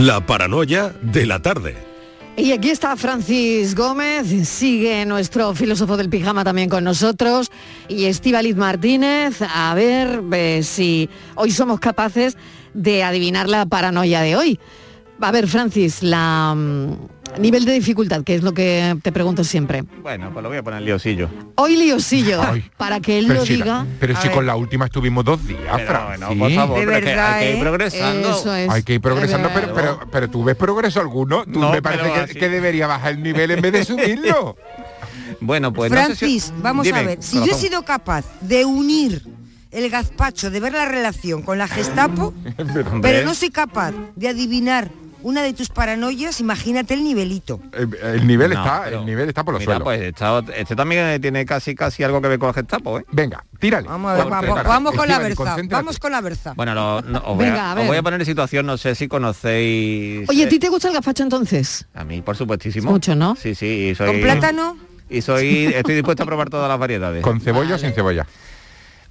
La paranoia de la tarde. Y aquí está Francis Gómez, sigue nuestro filósofo del pijama también con nosotros, y Estíbaliz Martínez, a ver eh, si hoy somos capaces de adivinar la paranoia de hoy. A ver, Francis, la mm, nivel de dificultad, que es lo que te pregunto siempre. Bueno, pues lo voy a poner liosillo. Hoy liosillo, Ay, para que él Pero lo si, diga. pero A si ver. con la última estuvimos dos días, Pero bueno, por favor, De pero es que verdad, hay que ir ¿eh? progresando. Eso es. Hay que ir progresando, pero, pero, pero tú ves progreso alguno. Tú No, me parece que, debería bajar el nivel en vez de subirlo. Bueno, pues no sé Francis, si- vamos Dime, a ver, si yo he sido capaz de unir el gazpacho, de ver la relación con la Gestapo, pero no soy capaz de adivinar una de tus paranoias, imagínate el nivelito. El, el nivel No, está, pero el nivel está por los Mira, suelos. pues este, este también tiene casi casi algo que ver con el Gestapo, ¿eh? Venga, tírale. Vamos a ver, vamos, vamos con la concéntrate. vamos con la berza. Bueno, lo- no, os, voy a, a os ver. voy a poner en situación, no sé si conocéis... Oye, eh, ¿a ti te gusta el gazpacho entonces? A mí, por supuestísimo. Mucho, ¿no? Sí, sí, y soy... ¿Con plátano? Y soy, estoy dispuesto a probar todas las variedades. ¿Con cebolla o sin cebolla?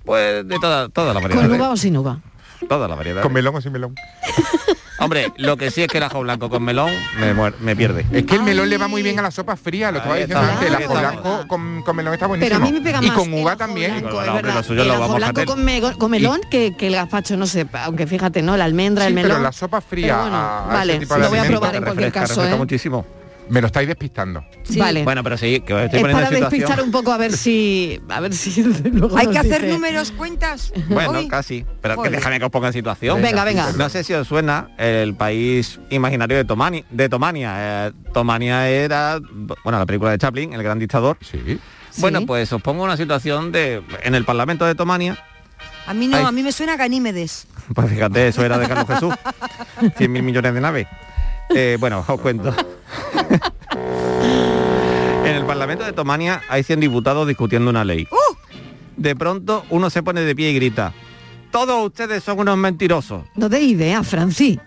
Pues de todas todas las ¿Con variedades. uva o sin uva? Todas las variedades. ¿Con melón o sin melón? Hombre, lo que sí es que el ajo blanco con melón me, muer- me pierde. Es que el melón Ay. le va muy bien a la sopa fría, lo que Ahí va diciendo antes, el ajo blanco con, con melón está buenísimo. Pero a mí me pega y más con el uva ajo también. blanco, Bueno, es hombre, verdad. lo suyo el lo ajo vamos blanco con, me- con melón que, que el gazpacho, no sé, aunque fíjate, ¿no? La almendra, Sí, el melón. pero la sopa fría Pero bueno, a- a ese vale, lo voy a probar en cualquier caso, refresca ¿eh? muchísimo. Me lo estáis despistando. Sí. Vale. Bueno, pero sí, que os estoy es poniendo para situación. despistar un poco a ver si a ver si luego Hay que hacer dice- números, cuentas. Bueno, Hoy. casi. Pero que déjame que os ponga en situación. Venga, venga. No sé si os suena el país imaginario de Tomani, de Tomania. Eh, Tomania era, bueno, la película de Chaplin, el gran dictador. Sí. Bueno, Sí. pues os pongo una situación de en el Parlamento de Tomania. A mí no, Ay. a mí me suena Ganímedes. Pues fíjate, eso era de Carlos Jesús. 100 mil millones de naves. Eh, bueno, os cuento. en el Parlamento de Tomania hay 100 diputados discutiendo una ley. ¡Uh! De pronto uno se pone de pie y grita, todos ustedes son unos mentirosos. No de idea, Franci.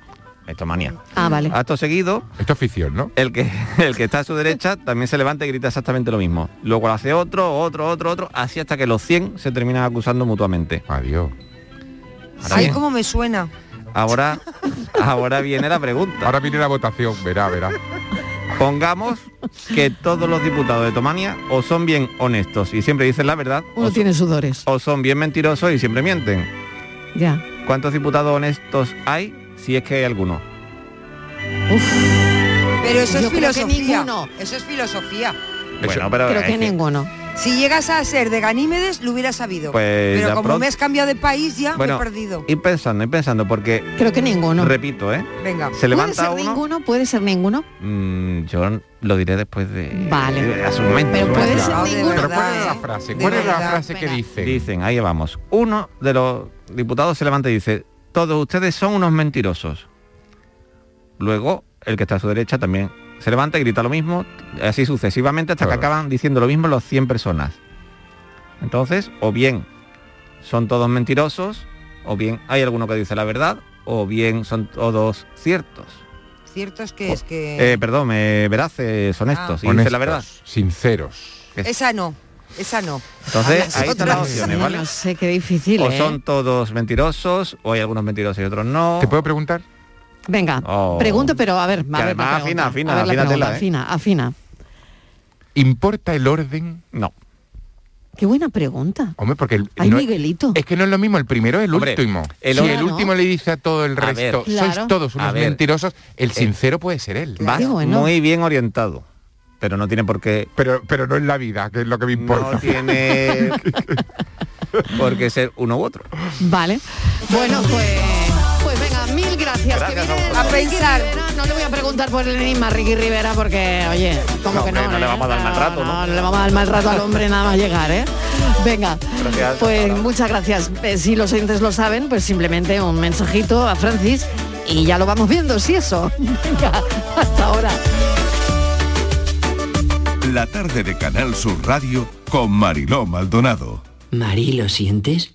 Es Tomania. Ah, vale. Acto seguido, Esto es ficción, ¿no? el que, el que está a su derecha también se levanta y grita exactamente lo mismo. Luego lo hace otro, otro, otro, otro, así hasta que los 100 se terminan acusando mutuamente. Adiós. Ahora Ay, bien, cómo me suena. Ahora, ahora viene la pregunta. Ahora viene la votación, verá, verá. Pongamos que todos los diputados de Tomania o son bien honestos y siempre dicen la verdad, o, Uno so- tiene sudores. o son bien mentirosos y siempre mienten. Ya. ¿Cuántos diputados honestos hay? Si es que hay alguno. Uf, Pero eso Yo es filosofía. Eso es filosofía. Bueno, pero es que que- ninguno. Si llegas a ser de Ganímedes, lo hubieras sabido. Pues Pero como pronto- me has cambiado de país ya Bueno, me he perdido. ir pensando, ir pensando, porque Creo que ninguno. repito, ¿eh? Venga. Se ¿Puede levanta ser uno. ninguno? ¿Puede ser ninguno? Mm, yo lo diré después de. Vale. de- a su momento, Pero puede momento. ser No, ninguno. Pero ¿cuál es la frase? ¿Cuál es la frase que dice? Dicen, ahí vamos. Uno de los diputados se levanta y dice, todos ustedes son unos mentirosos. Luego, el que está a su derecha también se levanta y grita lo mismo, así sucesivamente hasta que acaban diciendo lo mismo los 100 personas. Entonces, o bien son todos mentirosos, o bien hay alguno que dice la verdad, o bien son todos ciertos. Cierto es que es que... Eh, perdón, eh, veraces, honestos, y dice la verdad. Honestos, Sinceros. Esa no, esa no. Entonces, ahí están otra. las opciones, ¿vale? No sé, qué difícil, O ¿eh? son todos mentirosos, o hay algunos mentirosos y otros no. ¿Te puedo preguntar? Venga, Oh. pregunto, pero a ver, a ver además afina, afina, A ver ¿eh? afina, afina. ¿Importa el orden? No. Qué buena pregunta. Hombre, porque el, Ay, no- Miguelito. es que no es lo mismo el primero el Hombre, último. el si el último le dice a todo el ver, resto, Claro. sois todos unos mentirosos, el sincero puede ser él. Vas Qué bueno. muy bien orientado, pero no tiene por qué... Pero, pero no en la vida, que es lo que me importa. No tiene por qué ser uno u otro. Vale. Bueno, pues, gracias. Gracias que a viene vosotros. A Ricky pensar. Rivera. No le voy a preguntar por el enigma a Ricky Rivera porque, oye, como No, que no. hombre, no le ¿eh? vamos a dar mal rato, ¿no? No, le vamos a dar mal rato al hombre nada más llegar, ¿eh? Venga. Gracias. Pues muchas gracias. Eh, Si los oyentes lo saben, pues simplemente un mensajito a Francis y ya lo vamos viendo, si eso. Venga, hasta ahora. La tarde de Canal Sur Radio con Mariló Maldonado. Marí, ¿lo sientes?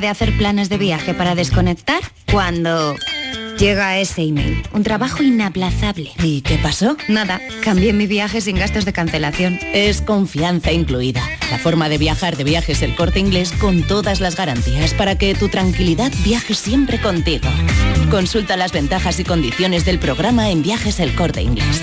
de hacer planes de viaje para desconectar cuando llega ese email. Un trabajo inaplazable. ¿Y qué pasó? Nada, cambié mi viaje sin gastos de cancelación. Es confianza incluida. La forma de viajar de viajes el corte inglés con todas las garantías para que tu tranquilidad viaje siempre contigo. Consulta las ventajas y condiciones del programa en viajes el corte inglés.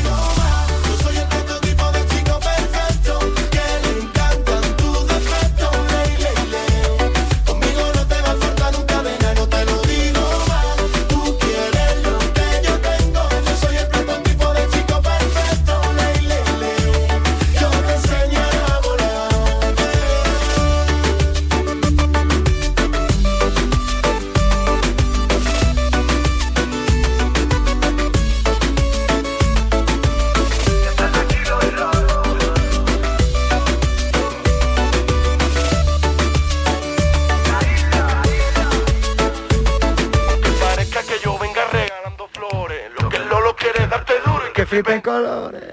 Colores.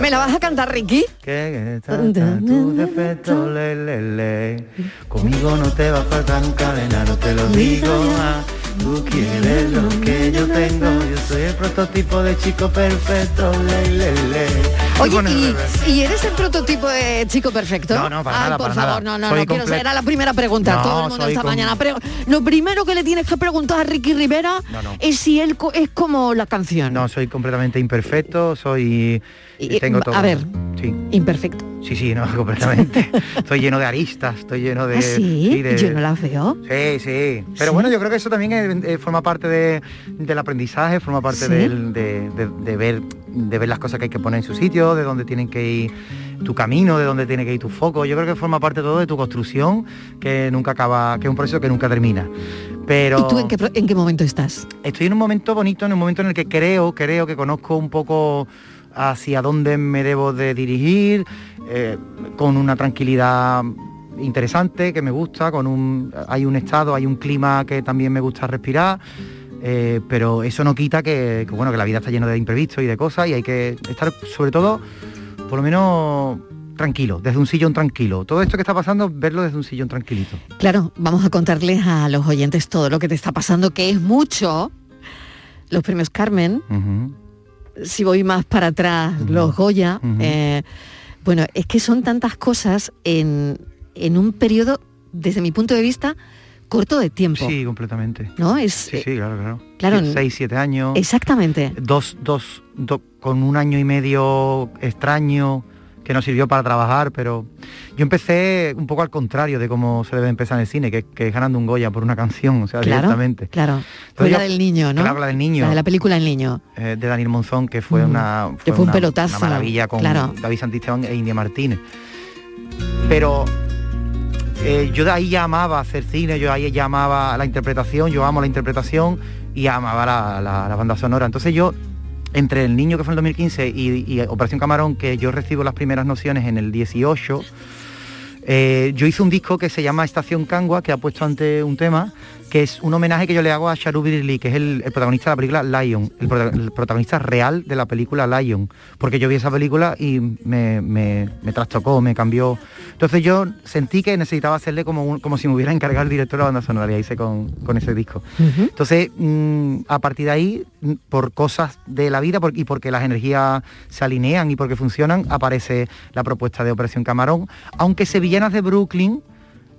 ¿Me la vas a cantar, Ricky? Que tus defectos, le, le, le. Conmigo no te va a faltar un cadena, no te lo digo más. Tú quieres lo que yo tengo, yo soy el prototipo de chico perfecto, le, le, le. Oye, ¿y, y eres el prototipo de chico perfecto? No, no, para Ay, nada, por para favor, nada. no, no, Soy no quiero ser. Era la primera pregunta. No, Todo el mundo esta mañana. Pero lo primero que le tienes que preguntar a Ricky Rivera No, no. es si él co- es como la canción. No, soy completamente imperfecto, soy... Y- tengo a todo. ver. Sí. Imperfecto. Sí, sí, no, completamente. estoy lleno de aristas, estoy lleno de... ¿Ah, sí? de- Yo no la veo. Sí, sí. Pero bueno, yo creo que eso también eh, eh, forma parte de- del aprendizaje, forma parte Sí. del- de, de- de ver, de ver las cosas que hay que poner en su sitio, de dónde tienen que ir tu camino, de dónde tiene que ir tu foco. Yo creo que forma parte todo de tu construcción, que nunca acaba, que es un proceso que nunca termina. Pero ¿Y tú en qué, pro- en qué momento estás? estoy en un momento bonito, en un momento en el que creo, creo que conozco un poco hacia dónde me debo de dirigir, eh, con una tranquilidad interesante que me gusta, con un hay un estado, hay un clima que también me gusta respirar. eh, pero eso no quita que, que, bueno que la vida está llena de imprevistos y de cosas y hay que estar sobre todo por lo menos tranquilo, desde un sillón tranquilo. Todo esto que está pasando, verlo desde un sillón tranquilito. Claro, vamos a contarles a los oyentes todo lo que te está pasando, que es mucho. Los premios Carmen. Si voy más para atrás, los Goya. Eh, bueno, es que son tantas cosas en, en un periodo, desde mi punto de vista, corto de tiempo. Sí, completamente. ¿No? Es, Sí, sí, claro, claro. claro, Sí, seis, siete años. Exactamente. Dos, dos, do- con un año y medio extraño que nos sirvió para trabajar, pero yo empecé un poco al contrario de cómo se debe empezar en el cine, que, que es ganando un Goya por una canción, o sea, Claro, directamente. claro. Entonces Fue la yo- del niño, ¿no? Claro, la del niño. La de la película El Niño. eh, de Daniel Monzón, que fue Mm. una Que fue un una- pelotazo, una maravilla con claro. David Santisteban e India Martínez. Pero eh, yo de ahí ya amaba hacer cine, yo ahí ya amaba la interpretación, yo amo la interpretación y amaba la, la- la banda sonora. Entonces yo, entre El Niño que fue en el 2015 y, y Operación Camarón, que yo recibo las primeras nociones en el 18, eh, yo hice un disco que se llama Estación Cangua, que ha puesto ante un tema, que es un homenaje que yo le hago a Sharu Birli, que es el, el protagonista de la película Lion, el, prota- el protagonista real de la película Lion, porque yo vi esa película y me, me- me trastocó, me cambió. Entonces yo sentí que necesitaba hacerle como, un- como si me hubiera encargado el director de la banda sonora, y hice con, con ese disco. Entonces, mm, a partir de ahí, mm, por cosas de la vida por- y porque las energías se alinean y porque funcionan, aparece la propuesta de Operación Camarón, aunque Sevillanas de Brooklyn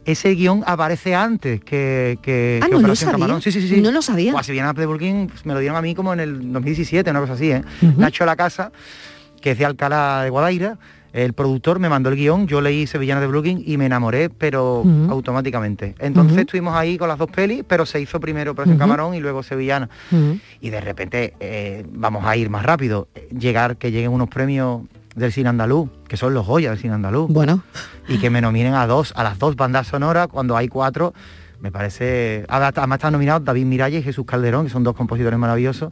ese guion aparece antes que, que, Ah, que no lo Operación sabía. Camarón. Sí, sí, sí. No lo sabía. Buah, Sevillana de Burgin pues, me lo dieron a mí como en el 2017, una cosa así, ¿eh? Nacho La Casa, que es de Alcalá de Guadaira, el productor me mandó el guion, yo leí Sevillana de Brooklyn y me enamoré, pero automáticamente. Entonces estuvimos ahí con las dos pelis, pero se hizo primero Operación Ujú. Camarón y luego Sevillana. Y de repente eh, vamos a ir más rápido, llegar, que lleguen unos premios del cine andaluz, que son los joyas del cine andaluz. Bueno. Y que me nominen a dos, a las dos bandas sonoras, cuando hay cuatro, me parece. Además están nominados David Miralles y Jesús Calderón, que son dos compositores maravillosos.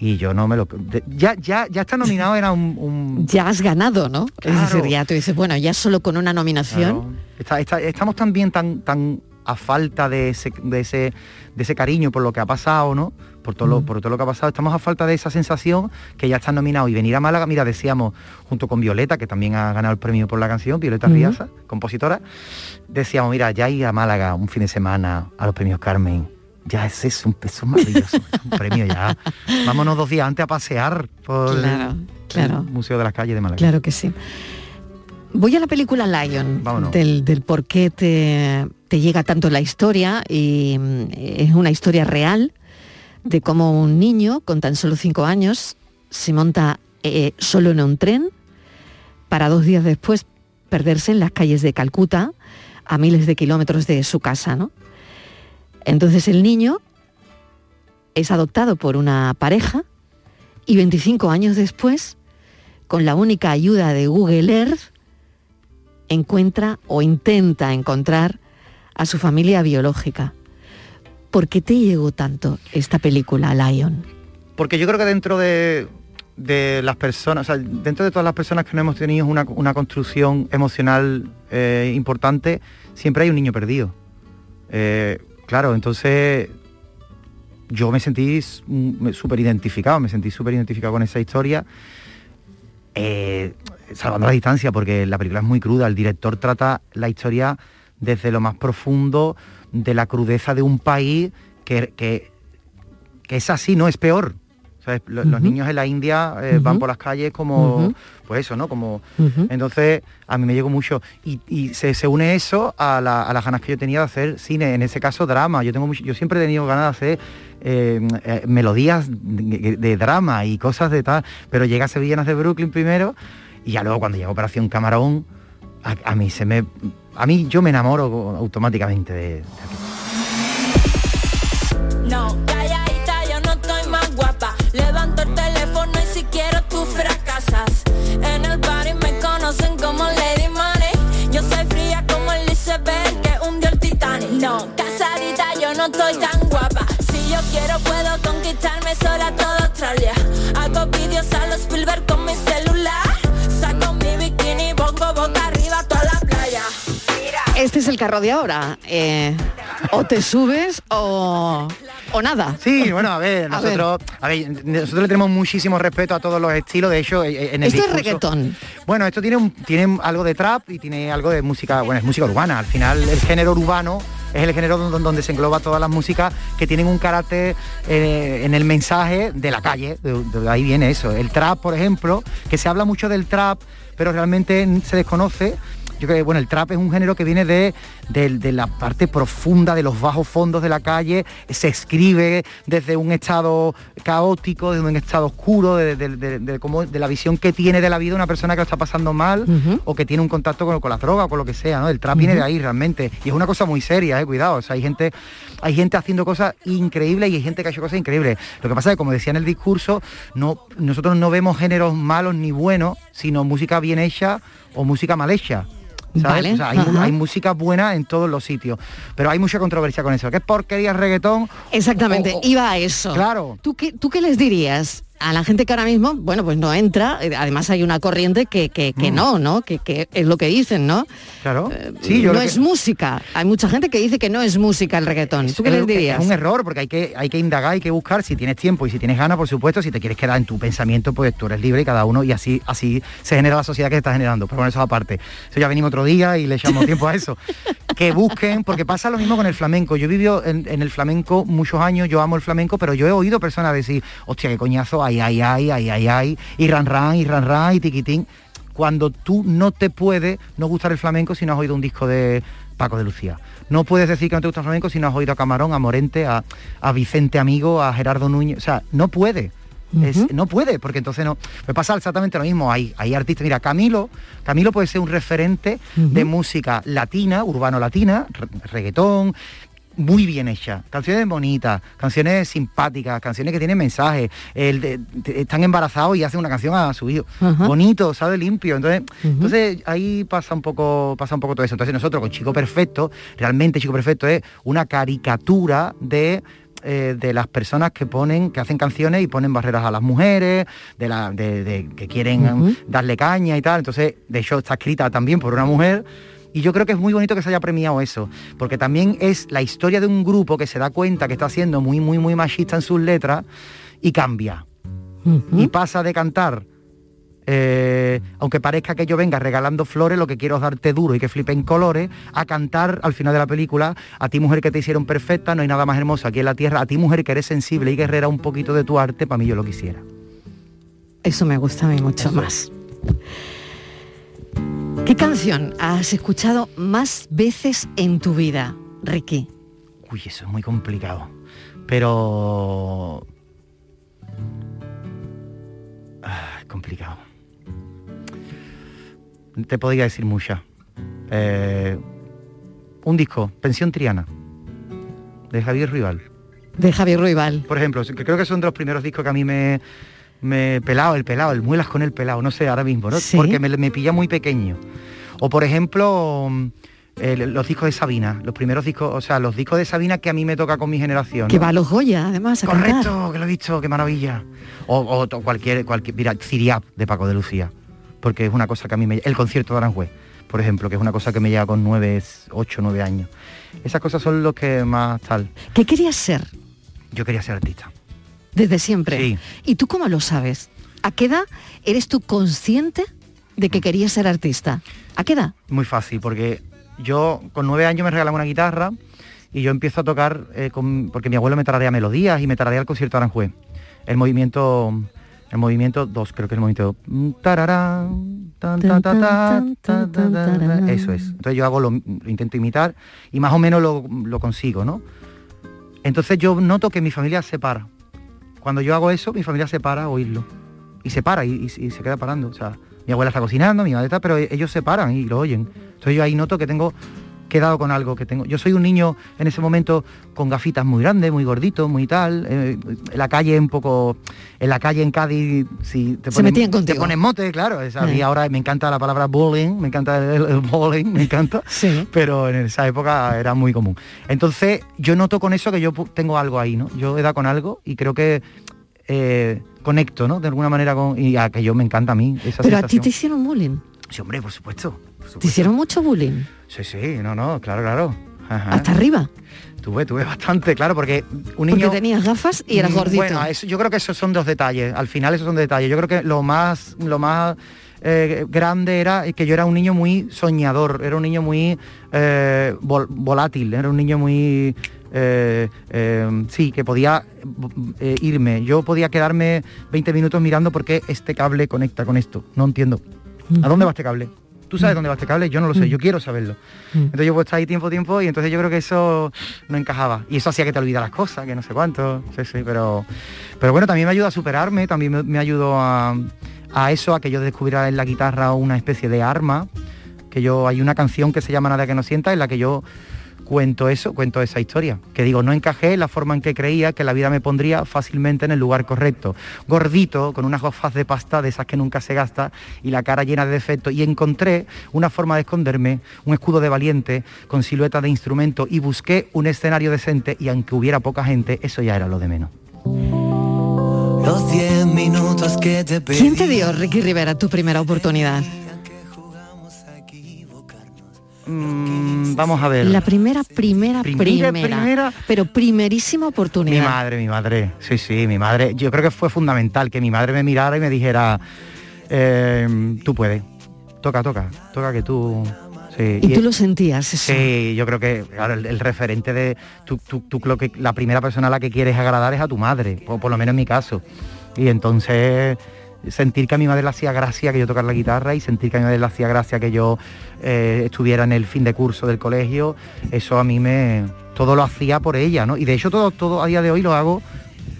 Y yo no me lo. ya, ya, ya está nominado, era un. un- Ya has ganado, ¿no? Es decir, ya tú dices, bueno, ya solo con una nominación. Claro. Está- está- estamos también tan, tan a falta de ese, de ese, de ese cariño por lo que ha pasado, ¿no? Por todo, lo, por todo lo que ha pasado. Estamos a falta de esa sensación que ya están nominados. Y venir a Málaga, mira, decíamos, junto con Violeta, que también ha ganado el premio por la canción, Violeta. Riaza, compositora, decíamos, mira, ya ir a Málaga un fin de semana a los premios Carmen. Ya ese es un, eso es maravilloso, es un premio ya. Vámonos dos días antes a pasear por el- Claro, claro. el Museo de las Calles de Málaga. Claro que sí. Voy a la película Lion, Vámonos. del, del por qué te, te llega tanto la historia, y mm, es una historia real de cómo un niño con tan solo cinco años se monta eh, solo en un tren para dos días después perderse en las calles de Calcuta a miles de kilómetros de su casa, ¿no? Entonces el niño es adoptado por una pareja y 25 años después, con la única ayuda de Google Earth, encuentra o intenta encontrar a su familia biológica. ¿Por qué te llegó tanto esta película, Lion? Porque yo creo que dentro de, las personas, o sea, dentro de todas las personas que no hemos tenido una, una construcción emocional eh, importante, siempre hay un niño perdido. Eh, claro, entonces yo me sentí súper identificado, me sentí súper identificado con esa historia. Eh, salvando la distancia, porque la película es muy cruda, el director trata la historia desde lo más profundo de la crudeza de un país que, que, que es así, no es peor. Los niños en la India eh, van por las calles como, pues eso, ¿no? Como, entonces a mí me llegó mucho y, y se, se une eso a, la- a las ganas que yo tenía de hacer cine, en ese caso drama. Yo tengo mucho- yo siempre he tenido ganas de hacer eh, eh, melodías de, de drama y cosas de tal, pero llega a Sevillanas de Brooklyn primero y ya luego cuando llega Operación Camarón a, a mí se me a mí yo me enamoro automáticamente de, de No, calladita, yo no estoy más guapa. Levanto el teléfono y si quiero tú fracasas. En el party me conocen como Lady Money. Yo soy fría como el iceberg que hundió el Titanic. No, casadita, yo no estoy tan guapa. Si yo quiero puedo conquistarme sola toda Australia. Hago vídeos a los Spielberg con mi celular. Saco mi bikini, pongo boca arriba. Este es el carro de ahora. eh, o te subes o, o nada. Sí, bueno, a ver, A ver. nosotros, a ver, nosotros le tenemos muchísimo respeto a todos los estilos, de hecho, eh, en el Esto es reggaetón. Bueno, esto tiene, un- tiene algo de trap y tiene algo de música, bueno, es música urbana. Al final, el género urbano es el género donde, donde se engloba todas las músicas que tienen un carácter eh, en el mensaje de la calle. De, de ahí viene eso. El trap, por ejemplo, que se habla mucho del trap, pero realmente se desconoce. Yo creo que bueno, el trap es un género que viene de, de- de la parte profunda, de los bajos fondos de la calle, se escribe desde un estado caótico, desde un estado oscuro, de, de- de la visión que tiene de la vida una persona que lo está pasando mal o que tiene un contacto con, con las drogas o con lo que sea, ¿no? El trap viene de ahí realmente. Y es una cosa muy seria, eh, cuidado. O sea, hay gente, hay gente haciendo cosas increíbles y hay gente que ha hecho cosas increíbles. Lo que pasa es que, como decía en el discurso, no, nosotros no vemos géneros malos ni buenos, sino música bien hecha o música mal hecha. ¿Sabes? Vale, O sea, hay, música buena en todos los sitios, pero hay mucha controversia con eso. ¿Qué es porquería reggaetón? Exactamente, O- o- iba a eso. Claro. ¿Tú qué, ¿Tú qué les dirías a la gente que ahora mismo, bueno, pues no entra? eh, Además hay una corriente que, que, que Mm. no, ¿no? Que, que es lo que dicen, ¿no? Claro. Sí, yo no es música. Hay mucha gente que dice que no es música el reggaetón. ¿Tú qué Es- les dirías? Es un error porque hay que, hay que indagar, hay que buscar si tienes tiempo y si tienes ganas, por supuesto, si te quieres quedar en tu pensamiento, pues tú eres libre y cada uno y así, así se genera la sociedad que se está generando. Pero bueno, eso aparte. Eso ya venimos otro día y le echamos tiempo a eso. Que busquen, porque pasa lo mismo con el flamenco. Yo he vivido en, en el flamenco muchos años, yo amo el flamenco, pero yo he oído personas decir, hostia, qué coñazo, ay, ay, ay, ay, ay, ay, y ran, ran, y ran, ran, y tiquitín. Cuando tú no te puede no gustar el flamenco si no has oído un disco de Paco de Lucía. No puedes decir que no te gusta el flamenco si no has oído a Camarón, a Morente, a, a Vicente Amigo, a Gerardo Núñez. O sea, no puede. Es- no puede, porque entonces no. Me pasa exactamente lo mismo. Hay, hay artistas, mira, Camilo, Camilo puede ser un referente de música latina, urbano latina, re- reggaetón, muy bien hecha. Canciones bonitas, canciones simpáticas, canciones que tienen mensaje. El de- de- están embarazados y hacen una canción a su hijo. Ajá. Bonito, sabe limpio. Entonces, entonces ahí pasa un poco, pasa un poco todo eso. Entonces nosotros con Chico Perfecto, realmente Chico Perfecto es una caricatura de eh, de las personas que ponen, que hacen canciones y ponen barreras a las mujeres, de la, de, de- que quieren darle caña y tal. Entonces, de hecho, está escrita también por una mujer. Y yo creo que es muy bonito que se haya premiado eso, porque también es la historia de un grupo que se da cuenta que está siendo muy, muy, muy machista en sus letras y cambia. Y pasa de cantar, eh, aunque parezca que yo venga regalando flores, lo que quiero es darte duro y que flipen colores, a cantar al final de la película, a ti mujer que te hicieron perfecta, no hay nada más hermoso aquí en la tierra, a ti mujer que eres sensible y guerrera un poquito de tu arte, para mí yo lo quisiera. Eso me gusta a mí mucho más. ¿Qué canción has escuchado más veces en tu vida, Ricky? Uy, eso es muy complicado. Pero... Ah, es complicado. Te podría decir muchas. Eh, un disco, Pensión Triana, de Javier Rival. De Javier Ruibal. Por ejemplo, creo que son de los primeros discos que a mí me... Me pelado, el pelado, el muelas con el pelado, no sé, ahora mismo, ¿no? Sí. Porque me, me pilla muy pequeño. O por ejemplo, mm, el- los discos de Sabina, los primeros discos, o sea, los discos de Sabina que a mí me toca con mi generación. Que ¿no? va a los Goya, además, a cantar. Correcto, que lo he visto, qué maravilla. O, o cualquier, cualquier, mira, Ciriap de Paco de Lucía, porque es una cosa que a mí me... El concierto de Aranjuez, por ejemplo, que es una cosa que me lleva con nueve, ocho, nueve años. Esas cosas son los que más tal. ¿Qué querías ser Yo quería ser artista. Desde siempre? Sí. ¿Y tú cómo lo sabes? ¿A qué edad eres tú consciente de que querías ser artista? ¿A qué edad? Muy fácil, porque yo con nueve años me regalan una guitarra y yo empiezo a tocar, eh, con- porque mi abuelo me tararea melodías y me tararea el concierto de Aranjuez. El movimiento, el movimiento 2, creo que es el movimiento... Eso es. Entonces yo hago lo, lo intento imitar y más o menos lo, lo consigo, ¿no? Entonces yo noto que mi familia se para. Cuando yo hago eso, mi familia se para a oírlo. Y se para y, y- se queda parando. O sea, mi abuela está cocinando, mi madre está, pero ellos se paran y lo oyen. Entonces yo ahí noto que tengo quedado con algo que tengo. Yo soy un niño en ese momento con gafitas muy grandes, muy gordito, muy tal. eh, en la calle un poco, en la calle en Cádiz, si te Se metían te ponen mote, claro. es- a mí Eh. ahora me encanta la palabra bullying, me encanta el, el bowling, me encanta. Sí. Pero en esa época era muy común. Entonces yo noto con eso que yo tengo algo ahí, ¿no? Yo he dado con algo y creo que eh, conecto, ¿no? De alguna manera con. Y a que yo me encanta a mí esa Pero a ti te hicieron bullying. Sí, hombre, por supuesto. ¿Te hicieron mucho bullying? Sí, sí, no, no, claro, claro. Ajá. Hasta arriba. Tuve, tuve bastante, claro, porque un Porque niño... tenías gafas y eras Mm, gordito. Bueno, eso- yo creo que esos son dos detalles. Al final esos son detalles. Yo creo que lo más, lo más eh, grande era que yo era un niño muy soñador, era un niño muy eh, vol- volátil, era un niño muy eh, eh, sí, que podía eh, irme. Yo podía quedarme 20 minutos mirando por qué este cable conecta con esto. No entiendo. ¿A dónde va este cable? ¿Tú sabes dónde va este cable? Yo no lo sé, yo quiero saberlo. Entonces yo puedo estar ahí tiempo, tiempo, y entonces yo creo que eso no encajaba. Y eso hacía que te olvidaras cosas, que no sé cuánto. Sí, sí, pero, pero bueno, también me ayuda a superarme, también me, me ayudó a, a eso, a que yo descubriera en la guitarra una especie de arma, que yo, hay una canción que se llama Nada que no sienta, en la que yo cuento eso, cuento esa historia. Que digo, no encajé en la forma en que creía que la vida me pondría fácilmente en el lugar correcto. Gordito, con unas gafas de pasta de esas que nunca se gasta y la cara llena de defectos. Y encontré una forma de esconderme, un escudo de valiente, con silueta de instrumento y busqué un escenario decente y aunque hubiera poca gente, eso ya era lo de menos. Los 10 minutos que te pedí. ¿Quién te dio, Ricky Rivera, tu primera oportunidad? Mm, vamos a ver. La primera, primera, Primera, primera, primera. pero primerísima Mi oportunidad. madre, mi madre, sí, sí, mi madre. Yo creo que fue fundamental que mi madre me mirara y me dijera, eh, tú puedes, toca, toca, toca que tú... Sí. Y tú lo sentías eso. Sí, yo creo que claro, el, el referente de tú, tú, tú creo que la primera persona a la que quieres agradar es a tu madre, o por lo menos en mi caso. Y entonces sentir que a mi madre le hacía gracia que yo tocara la guitarra y sentir que a mi madre le hacía gracia que yo eh, estuviera en el fin de curso del colegio, eso a mí me... todo lo hacía por ella, ¿no? Y de hecho todo, todo a día de hoy lo hago,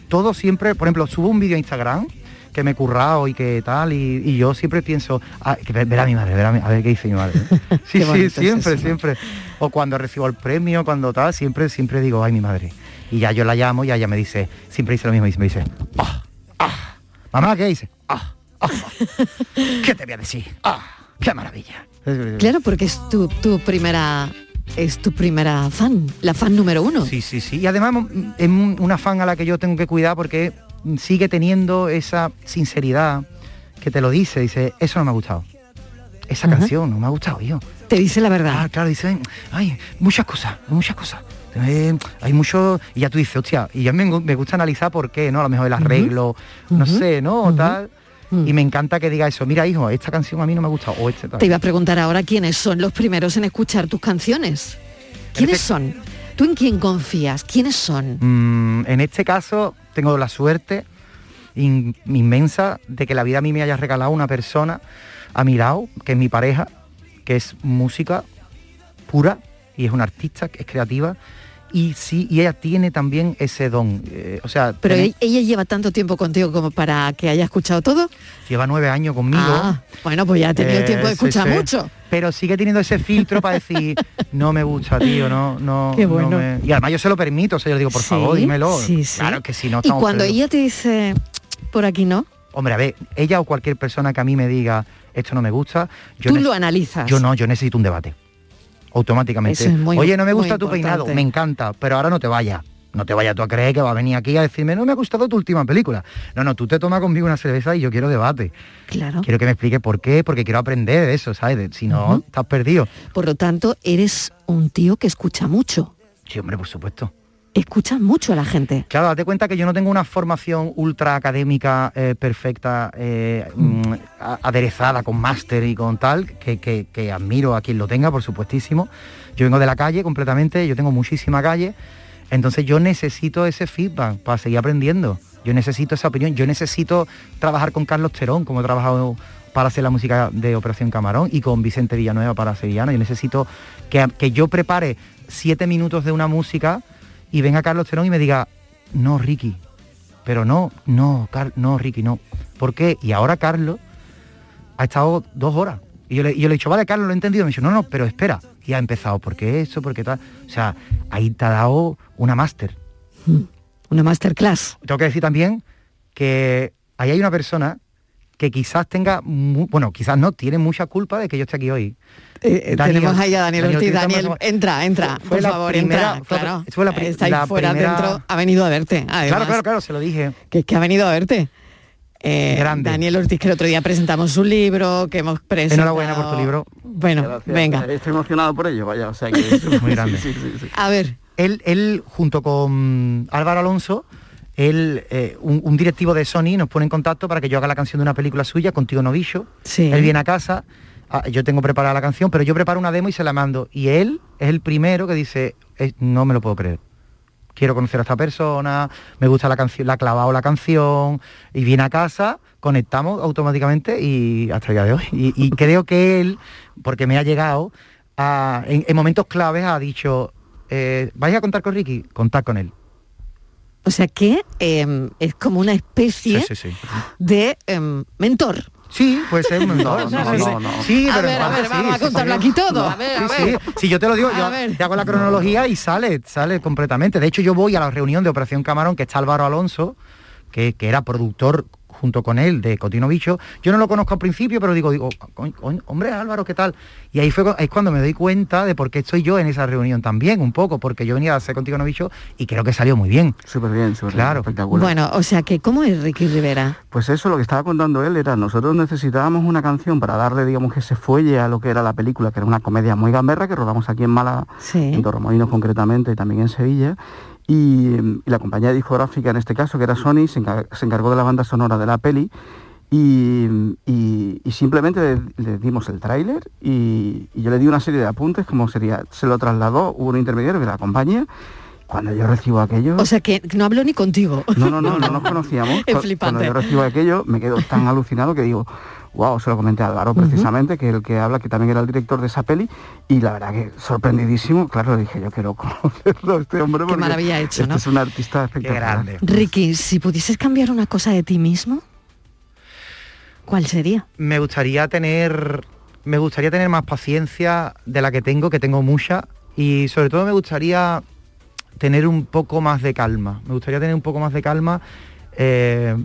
todo siempre, por ejemplo, subo un vídeo a Instagram que me he currado y que tal, y, y yo siempre pienso, ah, que ver, ver a mi madre, ver a, mi- a ver qué dice mi madre. Sí, sí, es siempre, siempre. O cuando recibo el premio, cuando tal, siempre, siempre digo, ay, mi madre. Y ya yo la llamo y ella me dice, siempre dice lo mismo, y me dice, ah, ah, mamá, ¿qué dice? ¿qué te voy a decir? Ah, qué maravilla. Claro, porque es tu, tu primera es tu primera fan, la fan número uno. Sí, sí, sí. Y además es un- una fan a la que yo tengo que cuidar porque sigue teniendo esa sinceridad que te lo dice, dice, eso no me ha gustado. Esa canción no me ha gustado, yo. Te dice la verdad. Ah, claro, dice, ay, muchas cosas, muchas cosas. Eh, hay mucho, y ya tú dices, hostia, y ya me, me gusta analizar por qué, ¿no? A lo mejor el arreglo, no sé, ¿no? Tal. Y me encanta que diga eso, mira hijo, esta canción a mí no me ha gustado, o este. Te iba a preguntar ahora quiénes son los primeros en escuchar tus canciones. ¿Quiénes son? ¿Tú en quién confías? ¿Quiénes son? Mm, en este caso tengo la suerte in- inmensa de que la vida a mí me haya regalado una persona a mi lado, que es mi pareja, que es música pura y es una artista, que es creativa. Y sí, y ella tiene también ese don. eh, o sea, Pero e- ella lleva tanto tiempo contigo como para que haya escuchado todo. lleva nueve años conmigo. Ah, bueno, pues ya ha tenido Eh, tiempo de escuchar sí. mucho. Pero sigue teniendo ese filtro para decir, no me gusta, tío, no, no. Qué no bueno. me-". Y además yo se lo permito, o sea, yo le digo, por Sí, favor, dímelo. sí, sí. Claro que si no y cuando ella te dice, por aquí no, Hombre, a ver, ella o cualquier persona que a mí me diga esto no me gusta, yo tú lo analizas. Yo no, yo necesito un debate. Automáticamente. Eso es muy- Oye, no me gusta tu peinado, me encanta, pero ahora no te vayas. No te vayas tú a creer que va a venir aquí a decirme, no me ha gustado tu última película. No, no, tú te tomas conmigo una cerveza y yo quiero debate. Claro. Quiero que me explique por qué, porque quiero aprender de eso, ¿sabes? De- si no, estás perdido. Por lo tanto, eres un tío que escucha mucho. Sí, hombre, por supuesto. Escuchas mucho a la gente. Claro, date cuenta que yo no tengo una formación ultra académica eh, perfecta, eh, mm, a- aderezada con máster y con tal, que, que- que admiro a quien lo tenga, por supuestísimo. Yo vengo de la calle completamente, yo tengo muchísima calle, entonces yo necesito ese feedback para seguir aprendiendo. Yo necesito esa opinión, yo necesito trabajar con Carlos Terón, como he trabajado para hacer la música de Operación Camarón, y con Vicente Villanueva para Sevillana. Yo necesito que, que yo prepare siete minutos de una música y venga Carlos Terón y me diga, no, Ricky, pero no, no, Car- no, Ricky, no. ¿Por qué? Y ahora Carlos ha estado dos horas. Y yo le, y yo le he dicho, vale, Carlos, lo he entendido. Me dice, no, no, pero espera. Y ha empezado, ¿por qué eso? ¿Por qué tal? O sea, ahí te ha dado una máster. Una masterclass. Tengo que decir también que ahí hay una persona que quizás tenga, bueno, quizás no, tiene mucha culpa de que yo esté aquí hoy. Eh, eh, Daniel- tenemos ahí a Daniel, Daniel Ortiz. Daniel, entra, entra, Fue por la favor, primera- entra. fue- Claro. fue la pri- Está ahí la fuera, primera- dentro, ha venido a verte. Además, Claro, claro, claro, se lo dije. Que es que ha venido a verte. Eh, Grande. Daniel Ortiz, que el otro día presentamos un libro, que hemos presentado... Enhorabuena por tu libro. Bueno, venga. Estoy emocionado por ello, vaya, o sea que... Muy grande. Sí, sí, sí. A ver. Él, él junto con Álvaro Alonso, él, eh, un, un directivo de Sony nos pone en contacto para que yo haga la canción de una película suya, Contigo Novillo. Sí. Él viene a casa, ah, yo tengo preparada la canción, pero yo preparo una demo y se la mando. Y él es el primero que dice, "Eh, no me lo puedo creer. Quiero conocer a esta persona, me gusta la canción, la ha clavado la canción, y viene a casa, conectamos automáticamente y hasta el día de hoy. Y, y creo que él, porque me ha llegado, a- en, en momentos claves ha dicho, eh, ¿vais a contar con Ricky? Contad con él. O sea que eh, es como una especie Sí, sí, sí. de em, mentor. Sí, puede ser un mentor. No, sí, no, sí. no, no. Sí, A pero ver, a parte ver, sí, vamos a contarlo aquí todo. A ver, a Sí, ver. sí. Si yo te lo digo, yo te hago la cronología y sale, sale completamente. De hecho, yo voy a la reunión de Operación Camarón, que está Álvaro Alonso, que, que era productor junto con él de Cotino Bicho. Yo no lo conozco al principio, pero digo, digo, "Coño, coño, hombre Álvaro, ¿qué tal? Y ahí fue es cuando me doy cuenta de por qué estoy yo en esa reunión también, un poco, porque yo venía a hacer Contigo No Bicho y creo que salió muy bien. Súper bien, súper Claro. espectacular. Bueno, o sea que, ¿cómo es Ricky Rivera? Pues eso, lo que estaba contando él era, nosotros necesitábamos una canción para darle, digamos, que se fuelle a lo que era la película, que era una comedia muy gamberra, que rodamos aquí en Málaga, en Torremolinos concretamente, y también en Sevilla. Y, y la compañía discográfica, en este caso, que era Sony, se, encar- se encargó de la banda sonora de la peli. Y, y- y simplemente le, le dimos el tráiler y, y yo le di una serie de apuntes, como sería, se lo trasladó, hubo un intermediario era la compañía, Cuando yo recibo aquello... O sea que no hablo ni contigo. No, no, no, no nos conocíamos. Es flipante. Cuando yo recibo aquello, me quedo tan alucinado que digo, wow, se lo comenté a Álvaro precisamente, que el que habla, que también era el director de esa peli, y la verdad que sorprendidísimo, claro, le dije, yo quiero conocerlo a este hombre. Qué maravilla hecho, este ¿no? es un artista espectacular. Ricky, si pudieses cambiar una cosa de ti mismo, ¿cuál sería? me gustaría tener me gustaría tener más paciencia de la que tengo, que tengo mucha, y sobre todo me gustaría tener un poco más de calma. Me gustaría tener un poco más de calma eh,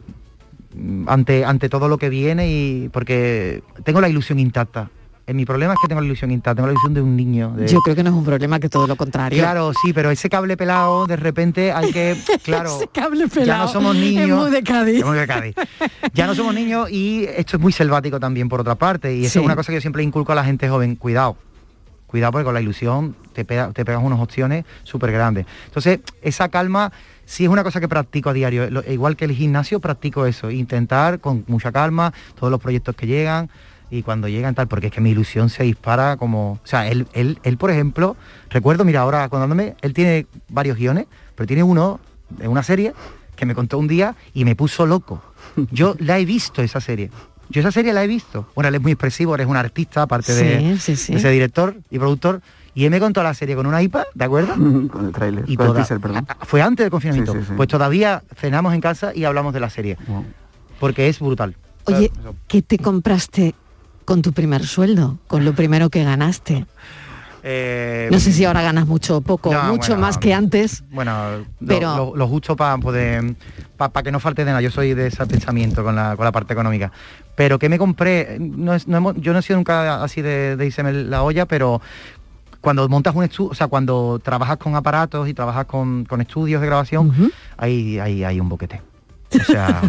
ante, ante todo lo que viene y porque tengo la ilusión intacta. Eh, mi problema es que tengo la ilusión intacta, tengo la ilusión de un niño. de- Yo creo que no es un problema, que todo lo contrario. Claro, sí, pero ese cable pelado, de repente hay que, claro, Ese cable ya pelado no somos es niños. muy de Cádiz. Es muy de Cádiz. Ya no somos niños y esto es muy selvático también por otra parte. Y eso es una cosa que yo siempre inculco a la gente joven, cuidado. Cuidado porque con la ilusión te, pega- te pegas unos opciones súper grandes. Entonces, esa calma sí es una cosa que practico a diario. Lo- igual que el gimnasio, practico eso. Intentar con mucha calma todos los proyectos que llegan y cuando llegan tal, porque es que mi ilusión se dispara como... O sea, él, él, él por ejemplo, recuerdo, mira, ahora acordándome, él tiene varios guiones, pero tiene uno de una serie que me contó un día y me puso loco. Yo la he visto esa serie. Yo esa serie la he visto. Bueno, él es muy expresivo, eres un artista, aparte de, Sí, sí, sí. de ser director y productor. Y él me contó la serie con una iPad, ¿de acuerdo? con el tráiler, Y con el toda- teaser, perdón. Fue antes del confinamiento. Sí, sí, sí. Pues todavía cenamos en casa y hablamos de la serie. Porque es brutal. Oye, ¿qué te compraste con tu primer sueldo? Con lo primero que ganaste. Eh, No sé si ahora ganas mucho o poco, No, mucho bueno, más que antes. Bueno, lo- Pero- lo, lo justo para poder, para que no falte de nada. Yo soy de ese pensamiento con la, con la parte económica. Pero que me compré, no es- no hemos- yo no he sido nunca así de, de irse la olla, pero cuando montas un estudio, o sea, cuando trabajas con aparatos y trabajas con, con estudios de grabación, ahí hay, hay un boquete. O sea,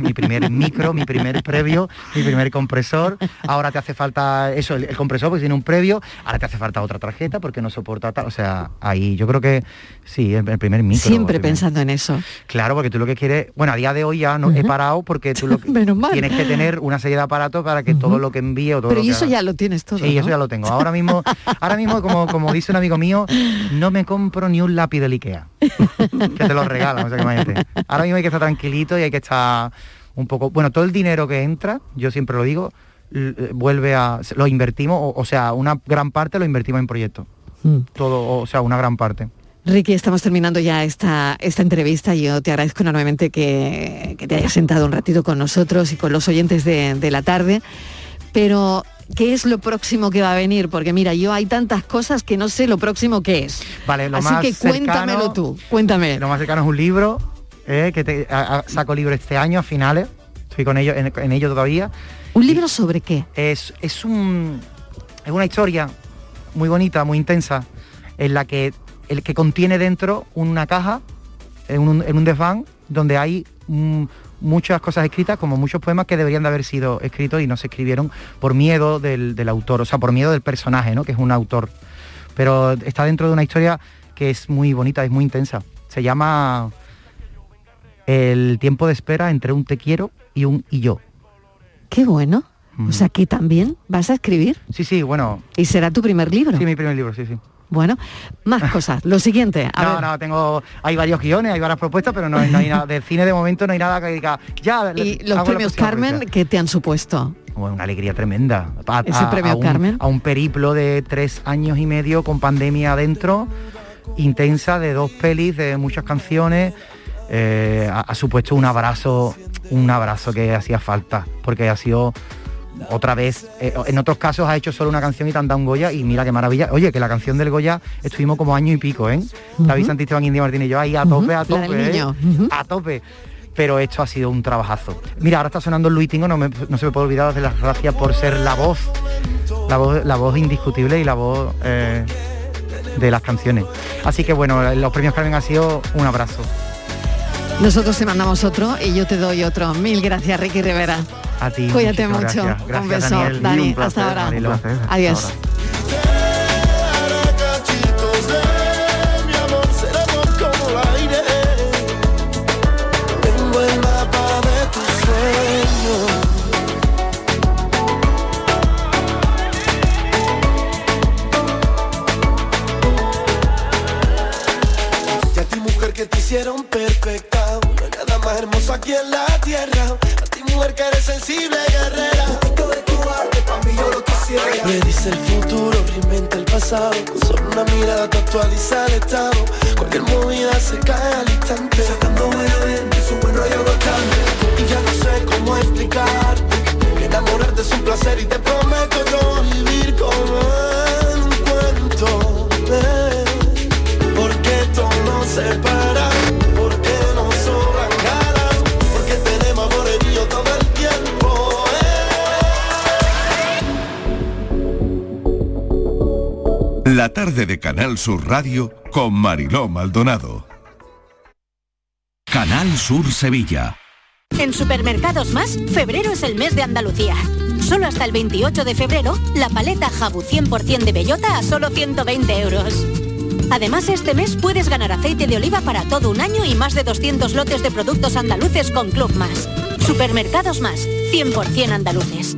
mi primer micro, mi primer previo, mi primer compresor. Ahora te hace falta eso, el, el compresor porque tiene un previo. Ahora te hace falta otra tarjeta porque no soporta tal. O sea, ahí yo creo que sí, el, el primer micro. Siempre primer- pensando en eso. Claro, porque tú lo que quieres, bueno, a día de hoy ya no he parado porque tú lo que tienes que tener una serie de aparatos para que todo lo que envíe o todo Pero lo y que eso haga- ya lo tienes todo. Sí, ¿no? eso ya lo tengo. Ahora mismo, ahora mismo como, como dice un amigo mío, no me compro ni un lápiz del Ikea. que te lo regalan, o sea que imagínate. Ahora mismo hay que estar tranquilito y hay que estar un poco. Bueno, todo el dinero que entra, yo siempre lo digo, eh, vuelve a. lo invertimos, o, o sea, una gran parte lo invertimos en proyectos. Mm. Todo, o sea, una gran parte. Ricky, estamos terminando ya esta, esta entrevista. Yo te agradezco enormemente que, que te hayas sentado un ratito con nosotros y con los oyentes de, de la tarde. Pero, ¿qué es lo próximo que va a venir? Porque mira, yo hay tantas cosas que no sé lo próximo que es. Vale, lo Así más que cuéntamelo cercano- tú, cuéntame. Lo más cercano es un libro, eh, que te- a- a- saco libro este año a finales. Estoy con ello, en, en ello todavía. ¿Un libro sobre qué? Es, es un es una historia muy bonita, muy intensa, en la que el que contiene dentro una caja en un, en un desván donde hay mm, muchas cosas escritas, como muchos poemas que deberían de haber sido escritos y no se escribieron por miedo del, del autor, o sea, por miedo del personaje, ¿no? Que es un autor. Pero está dentro de una historia que es muy bonita, es muy intensa. Se llama El tiempo de espera entre un te quiero y un y yo. Qué bueno. O sea, que también vas a escribir. Sí, sí, bueno. ¿Y será tu primer libro? Sí, mi primer libro, sí, sí. Bueno, más cosas. Lo siguiente, a no, ver. no, tengo, hay varios guiones, hay varias propuestas, pero no, no hay nada, de cine de momento no hay nada que diga, ya, Y los premios Carmen, propuesta". ¿qué te han supuesto? Bueno, una alegría tremenda. A, Ese premio un, Carmen. A un periplo de tres años y medio con pandemia adentro, intensa, de dos pelis, de muchas canciones. Eh, ha, ha supuesto un abrazo, un abrazo que hacía falta, porque ha sido otra vez, eh, en otros casos ha hecho solo una canción y te han dado un Goya y mira qué maravilla. Oye, que la canción del Goya estuvimos como año y pico, ¿eh? David Santisteban, India Martínez y yo ahí a tope, a tope, ¿eh? a tope. Pero esto ha sido un trabajazo. Mira, ahora está sonando Luis Tingo, no, me- no se me puede olvidar de las gracias por ser la voz, la voz, la voz indiscutible y la voz eh, de las canciones. Así que bueno, los premios Carmen ha sido un abrazo. Nosotros te mandamos otro y yo te doy otro. Mil gracias, Ricky Rivera. A ti. Cuídate mucho. gracias. Un beso, Daniel. Dani. Y un placer, hasta ahora. Hasta Adiós. ahora. Actualiza el estado. Cualquier movida se cae al instante. Sacando buena venta y su buen rollo constante. Y ya no sé cómo explicarte. Que enamorarte es un placer y te La tarde de Canal Sur Radio con Mariló Maldonado. Canal Sur Sevilla. En Supermercados Más, febrero es el mes de Andalucía. Solo hasta el 28 de febrero, la paleta Jabu 100% de bellota a solo 120 euros. Además, este mes puedes ganar aceite de oliva para todo un año y más de 200 lotes de productos andaluces con Club Más. Supermercados Más, 100% andaluces.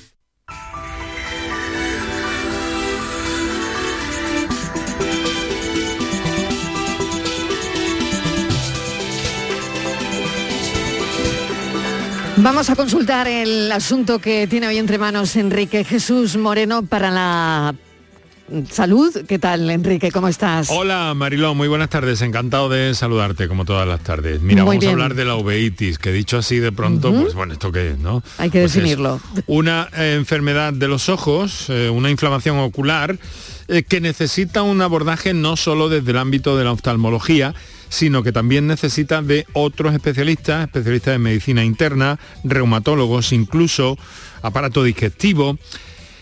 Vamos a consultar el asunto que tiene hoy entre manos Enrique Jesús Moreno para la salud. ¿Qué tal, Enrique? ¿Cómo estás? Hola Mariló, muy buenas tardes, encantado de saludarte como todas las tardes. Mira, Muy vamos bien. a hablar de la uveitis, que dicho así de pronto, pues bueno, ¿esto qué es, no? Hay que Pues es definirlo. una eh, enfermedad de los ojos, eh, una inflamación ocular, eh, que necesita un abordaje no solo desde el ámbito de la oftalmología, sino que también necesita de otros especialistas, especialistas en medicina interna, reumatólogos, incluso aparato digestivo.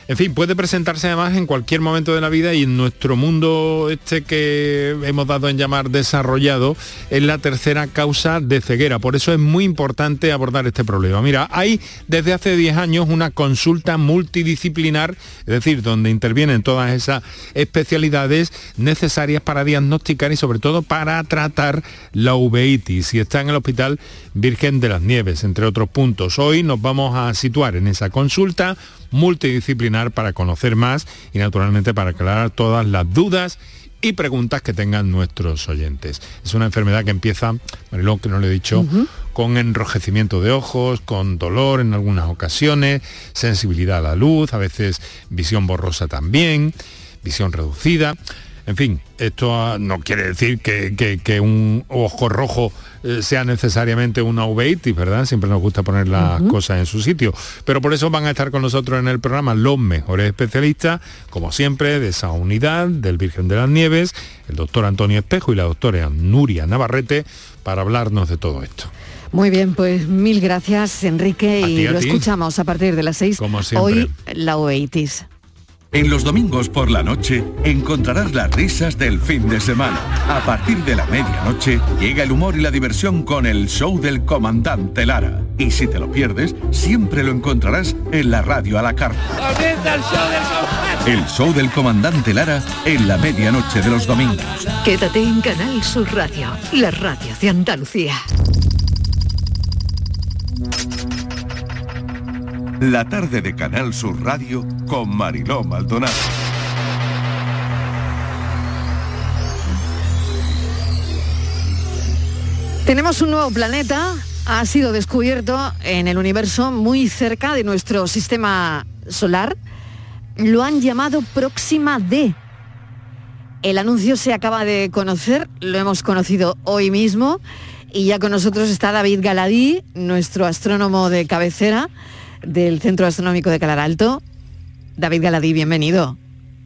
En fin, puede presentarse además en cualquier momento de la vida y en nuestro mundo este que hemos dado en llamar desarrollado es la tercera causa de ceguera. Por eso es muy importante abordar este problema. Mira, hay desde hace 10 años una consulta multidisciplinar, es decir, donde intervienen todas esas especialidades necesarias para diagnosticar y sobre todo para tratar la uveitis. Y está en el Hospital Virgen de las Nieves, entre otros puntos. Hoy nos vamos a situar en esa consulta multidisciplinar para conocer más y naturalmente para aclarar todas las dudas y preguntas que tengan nuestros oyentes. Es una enfermedad que empieza, Marilón, que no lo he dicho, con enrojecimiento de ojos, con dolor en algunas ocasiones, sensibilidad a la luz, a veces visión borrosa también, visión reducida. En fin, esto ah, no quiere decir que, que- que un ojo rojo eh, sea necesariamente una uveitis, ¿verdad? Siempre nos gusta poner las cosas en su sitio. Pero por eso van a estar con nosotros en el programa los mejores especialistas, como siempre, de esa unidad del Virgen de las Nieves, el doctor Antonio Espejo y la doctora Nuria Navarrete, para hablarnos de todo esto. Muy bien, pues mil gracias, Enrique, A y lo escuchamos a partir de las seis. Como siempre. Hoy la uveitis. En los domingos por la noche encontrarás las risas del fin de semana. A partir de la medianoche llega el humor y la diversión con el show del comandante Lara. Y si te lo pierdes, siempre lo encontrarás en la radio a la carta. El show del comandante Lara en la medianoche de los domingos. Quédate en Canal Sur Radio, la radio de Andalucía. La tarde de Canal Sur Radio con Mariló Maldonado. Tenemos un nuevo planeta, ha sido descubierto en el universo muy cerca de nuestro sistema solar. Lo han llamado Próxima D. El anuncio se acaba de conocer, lo hemos conocido hoy mismo y ya con nosotros está David Galadí, nuestro astrónomo de cabecera del Centro Astronómico de Calar Alto. David Galadí, bienvenido.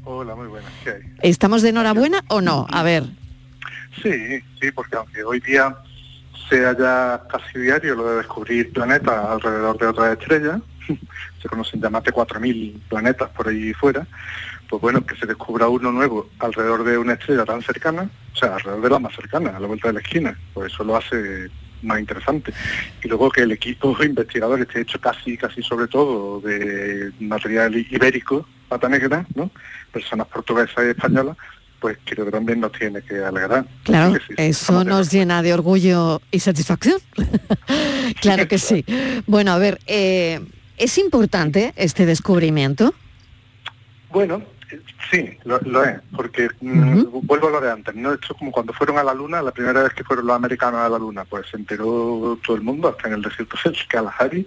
Hola, muy buenas. ¿Qué hay? ¿Estamos de enhorabuena o no? A ver. Sí, sí, porque aunque hoy día sea ya casi diario lo de descubrir planetas alrededor de otras estrellas, se conocen ya más de 4.000 planetas por ahí fuera, pues bueno, que se descubra uno nuevo alrededor de una estrella tan cercana, o sea, alrededor de la más cercana, a la vuelta de la esquina, pues eso lo hace más interesante. Y luego que el equipo investigador esté hecho casi, casi sobre todo de material ibérico, pata negra, ¿no? Personas portuguesas y españolas, pues creo que también nos tiene que alegrar. Claro, Sí, eso nos llena de orgullo y satisfacción. claro que sí. Bueno, a ver, eh, ¿es importante este descubrimiento? Bueno, sí, lo, lo es, porque mm, vuelvo a lo de antes, ¿no? Esto es como cuando fueron a la Luna, la primera vez que fueron los americanos a la Luna, pues se enteró todo el mundo, hasta en el desierto del Kalahari,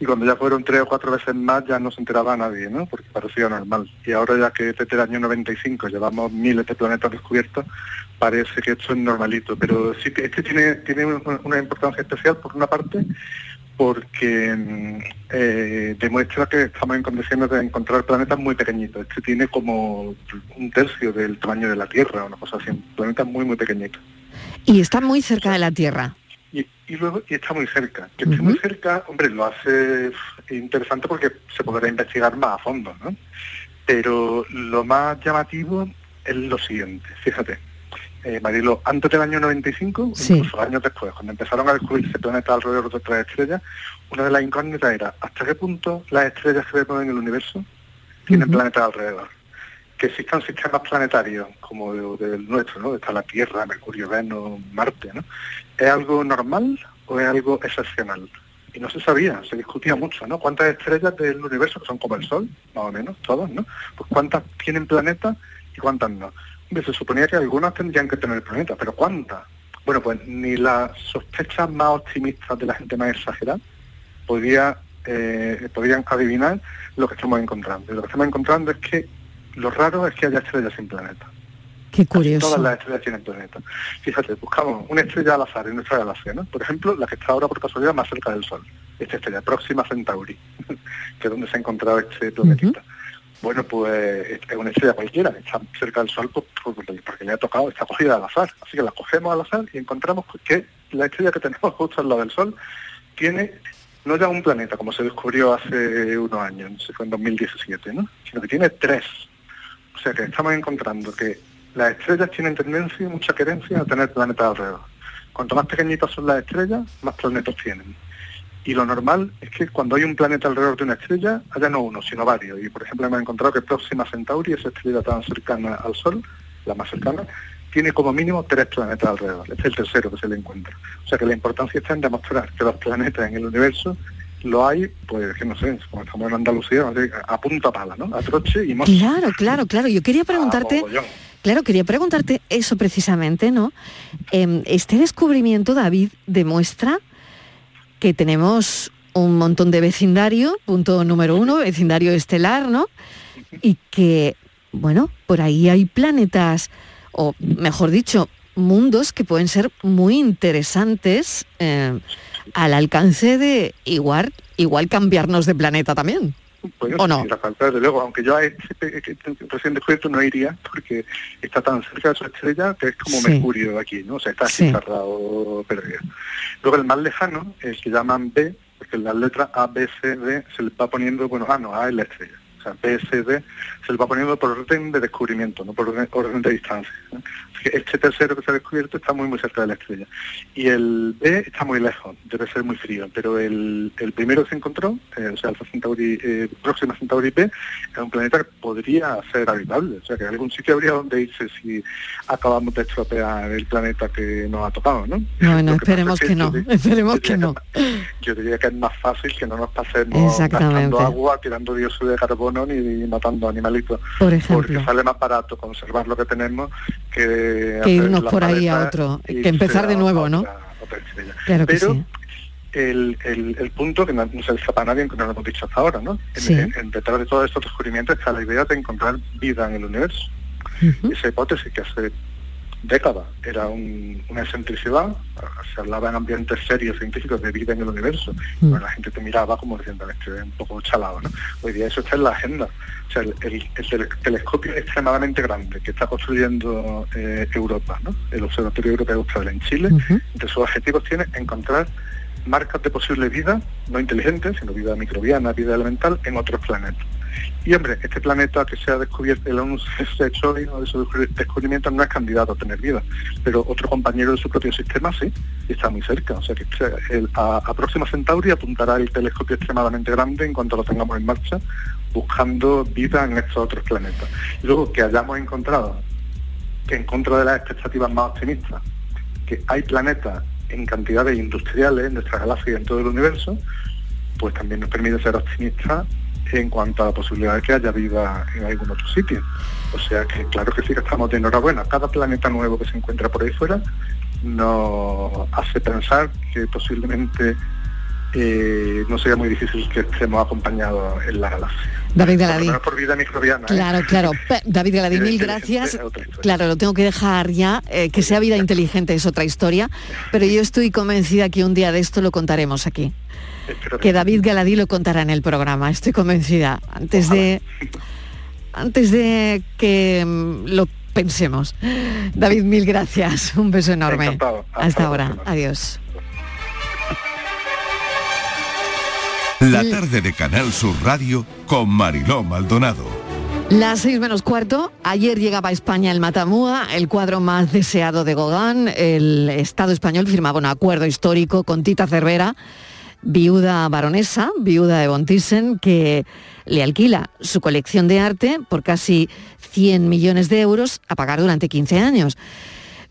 y cuando ya fueron tres o cuatro veces más ya no se enteraba nadie, ¿no? Porque parecía normal. Y ahora ya que desde el año 95 llevamos miles de planetas descubiertos, parece que esto es normalito, pero sí que este tiene, tiene una una importancia especial por una parte, porque mm, eh, demuestra que estamos en condiciones de encontrar planetas muy pequeñitos. Este tiene como un tercio del tamaño de la Tierra, una cosa así, planetas muy, muy pequeñitos. Y está muy cerca de la Tierra. Y, y luego y está muy cerca. Que esté muy cerca, hombre, lo hace interesante porque se podrá investigar más a fondo, ¿no? Pero lo más llamativo es lo siguiente, fíjate. Eh, Marilo, antes del año 95, incluso años después, cuando empezaron a descubrirse planetas alrededor de otras estrellas, una de las incógnitas era hasta qué punto las estrellas que vemos en el universo tienen planetas alrededor. Que existan sistemas planetarios como el del nuestro, ¿no? Está la Tierra, Mercurio, Venus, Marte, ¿no? ¿Es algo normal o es algo excepcional? Y no se sabía, se discutía mucho, ¿no? ¿Cuántas estrellas del universo, que son como el Sol, más o menos, todas, ¿no? Pues cuántas tienen planetas y cuántas no. Hombre, se suponía que algunas tendrían que tener planetas, pero ¿cuántas? Bueno, pues ni las sospechas más optimistas de la gente más exagerada podía, eh, podían adivinar lo que estamos encontrando. Y lo que estamos encontrando es que lo raro es que haya estrellas sin planetas. Qué curioso. Todas las estrellas tienen planetas. Fíjate, buscamos una estrella al azar en nuestra galaxia, ¿no? Por ejemplo, la que está ahora por casualidad más cerca del Sol. Esta estrella, Próxima Centauri, que es donde se ha encontrado este planetita. Bueno, pues es una estrella cualquiera, está cerca del Sol pues, por- porque le ha tocado, está cogida al azar. Así que la cogemos al azar y encontramos que la estrella que tenemos justo al lado del Sol tiene no ya un planeta, como se descubrió hace unos años, no sé, fue en 2017, ¿no? Sino que tiene tres. O sea que estamos encontrando que las estrellas tienen tendencia y mucha querencia a tener planetas alrededor. Cuanto más pequeñitas son las estrellas, más planetas tienen. Y lo normal es que cuando hay un planeta alrededor de una estrella, haya no uno, sino varios. Y por ejemplo hemos encontrado que Próxima Centauri, esa estrella tan cercana al Sol, la más cercana, tiene como mínimo tres planetas alrededor. Este es el tercero que se le encuentra. O sea que la importancia está en demostrar que los planetas en el universo lo hay, pues que no sé, como estamos en Andalucía, a punta pala, ¿no? A troche y mozo. Claro, claro, claro. Yo quería preguntarte, claro, quería preguntarte eso precisamente, ¿no? Em, este descubrimiento, David, demuestra que tenemos un montón de vecindario, punto número uno, vecindario estelar, ¿no? Y que, bueno, por ahí hay planetas, o mejor dicho, mundos que pueden ser muy interesantes eh, al alcance de igual, igual cambiarnos de planeta también. Pues ¿O no? la falta, desde luego, aunque yo a este que recién descubierto no iría porque está tan cerca de su estrella que es como Sí. Mercurio aquí, ¿no? O sea, está así Sí. cerrado, perdido. Luego el más lejano, el que llaman B, porque las letras A, B, C, D se le va poniendo, bueno, ah, no, A es la estrella. O sea, B, C, D se le va poniendo por orden de descubrimiento, no por orden de distancia. Este tercero que se ha descubierto está muy, muy cerca de la estrella. Y el B está muy lejos, debe ser muy frío, pero el, el primero que se encontró, eh, o sea, Alpha Centauri, eh, Próxima Centauri B, es un planeta que podría ser habitable, o sea, que algún sitio habría donde irse si acabamos de estropear el planeta que nos ha tocado, ¿no? Bueno, que esperemos es que no, yo- esperemos que no. Yo diría que es más fácil que no nos pasemos gastando agua, tirando dióxido de carbono ni matando animalitos. Por ejemplo. Porque sale más barato conservar lo que tenemos que, Que irnos la por ahí a otro, que empezar de nuevo, ¿no? otra-. Claro que Pero sí. el, el- el punto que no, no se le escapa a nadie, que no lo hemos dicho hasta ahora, ¿no? En, Sí. en- en detrás de todos estos descubrimientos está la idea de encontrar vida en el universo. Esa hipótesis que hace décadas era un- una excentricidad, se hablaba en ambientes serios científicos de vida en el universo, Mm. Bueno, la gente te miraba como diciendo, este es un poco chalado, ¿no? Hoy día eso está en la agenda. O sea, el, el- el tele- telescopio extremadamente grande que está construyendo eh, Europa, ¿no? El Observatorio Europeo Austral en Chile, entre sus objetivos tiene encontrar marcas de posible vida, no inteligente, sino vida microbiana, vida elemental, en otros planetas. Y hombre, este planeta que se ha descubierto, el ONU se ha hecho hoy, uno de sus descubri- descubrimientos no es candidato a tener vida, pero otro compañero de su propio sistema sí, y está muy cerca. O sea que a, a Próxima Centauri apuntará el telescopio extremadamente grande en cuanto lo tengamos en marcha, buscando vida en estos otros planetas. Y luego que hayamos encontrado que en contra de las expectativas más optimistas, que hay planetas en cantidades industriales en nuestra galaxia y en todo el universo, pues también nos permite ser optimistas en cuanto a la posibilidad de que haya vida en algún otro sitio. O sea que claro que sí que estamos de enhorabuena. Cada planeta nuevo que se encuentra por ahí fuera nos hace pensar que posiblemente eh, no sería muy difícil que estemos acompañados en la galaxia. David Galadín. por vida microbiana. ¿eh? Claro, claro. Pe- David Galadín, mil gracias. Claro, lo tengo que dejar ya. eh, que sea vida inteligente es otra historia. Pero yo estoy convencida que un día de esto lo contaremos aquí. Que David Galadí lo contará en el programa. Estoy convencida. Antes de. Antes de que mm, lo pensemos. David, mil gracias. Un beso enorme. Encantado. Hasta ahora. próxima. Adiós. La tarde de Canal Sur Radio con Mariló Maldonado. Las seis menos cuarto, ayer llegaba a España el Matamua, el cuadro más deseado de Gauguin. El Estado español firmaba un acuerdo histórico con Tita Cervera, viuda baronesa, viuda de Bontissen, que le alquila su colección de arte por casi 100 millones de euros a pagar durante 15 años.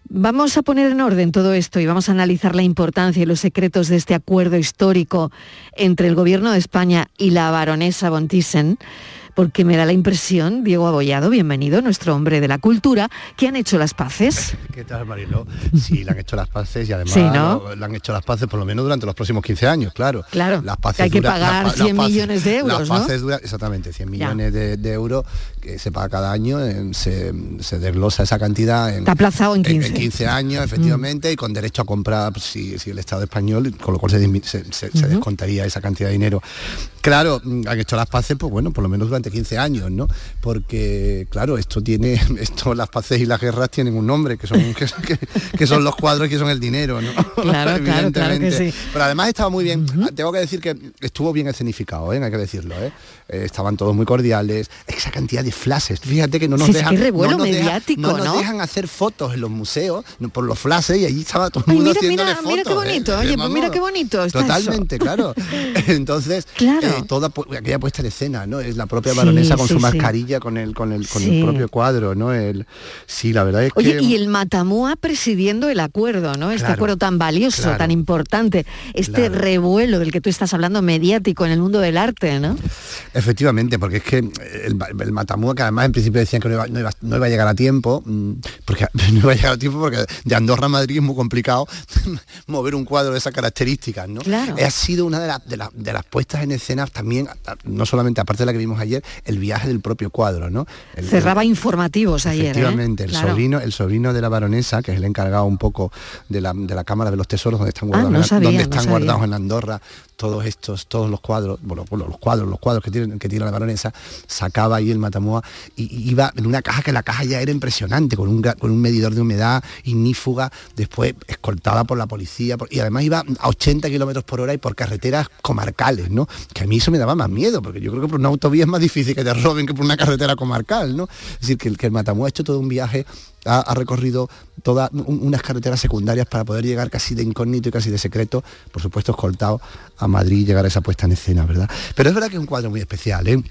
Vamos a poner en orden todo esto y vamos a analizar la importancia y los secretos de este acuerdo histórico entre el Gobierno de España y la baronesa von Thyssen, porque me da la impresión, Diego Abollado, bienvenido, nuestro hombre de la cultura, que han hecho las paces. ¿Qué tal, Mariló? Sí, le han hecho las paces y además Sí, ¿no? le han hecho las paces por lo menos durante los próximos 15 años, claro. Claro, las paces que hay que pagar las pa- 100 las paces- millones de euros, las ¿no? paces dura- exactamente, 100 millones de, de euros que se paga cada año, eh, se, se desglosa esa cantidad en, Está aplazado en 15. en 15 años, efectivamente, y con derecho a comprar si, si el Estado español, con lo cual se, descontaría esa cantidad de dinero. Claro, mm, han hecho las paces, pues bueno, por lo menos durante 15 años, ¿no? Porque, claro, esto tiene, esto, las paces y las guerras tienen un nombre, que son, que, que- que son los cuadros y que son el dinero, ¿no? Claro, claro, claro que sí. Pero además estaba muy bien, tengo que decir que estuvo bien escenificado, ¿eh? hay que decirlo, ¿eh? Eh, estaban todos muy cordiales, esa cantidad de flashes, fíjate que no nos Sí, dejan, revuelo no nos dejan- mediático, no nos ¿no? dejan hacer fotos en los museos por los flashes y allí estaba todo el Ay, mundo mira, haciéndole mira, fotos. mira qué ¿eh? bonito, oye, pues Vamos, mira qué bonito eso. Totalmente, claro. Entonces, Claro. Toda aquella puesta en escena, ¿no? Es la propia Sí, baronesa con sí, su sí. mascarilla, con el, con el, con el propio cuadro, ¿no? El, sí, la verdad es Oye, que. y el Matamua presidiendo el acuerdo, ¿no? Este Claro, acuerdo tan valioso, claro. tan importante, este Claro. revuelo del que tú estás hablando mediático en el mundo del arte, ¿no? Efectivamente, porque es que el, el Matamua, que además en principio decían que no iba, no iba- no iba a llegar a tiempo, mm, porque no iba a llegar a tiempo porque de Andorra a Madrid es muy complicado mover un cuadro de esas características, ¿no? Claro. Ha sido una de, las- de las puestas en escena también, no solamente aparte de la que vimos ayer, el viaje del propio cuadro, ¿no? El- Cerraba informativos ayer, ¿eh? Efectivamente, el Claro. sobrino, el sobrino de la baronesa, que es el encargado un poco de la, de la Cámara de los Tesoros, donde están Ah, guardados, no en- sabía, donde están guardados en Andorra todos estos, todos los cuadros, bueno, los cuadros, los cuadros que tiene, que tiene la baronesa, sacaba ahí el Matamua y, iba en una caja que la caja ya era impresionante, con un, con un medidor de humedad ignífuga, después escoltada por la policía, por- y además iba a 80 kilómetros por hora y por carreteras comarcales, ¿no? Que a mí eso me daba más miedo, porque yo creo que por una autovía es más difícil que te roben que por una carretera comarcal, ¿no? Es decir, que el, que el ha hecho todo un viaje, ha, recorrido todas un- unas carreteras secundarias para poder llegar casi de incógnito y casi de secreto, por supuesto escoltado a Madrid llegar a esa puesta en escena, ¿verdad? Pero es verdad que es un cuadro muy especial, ¿eh?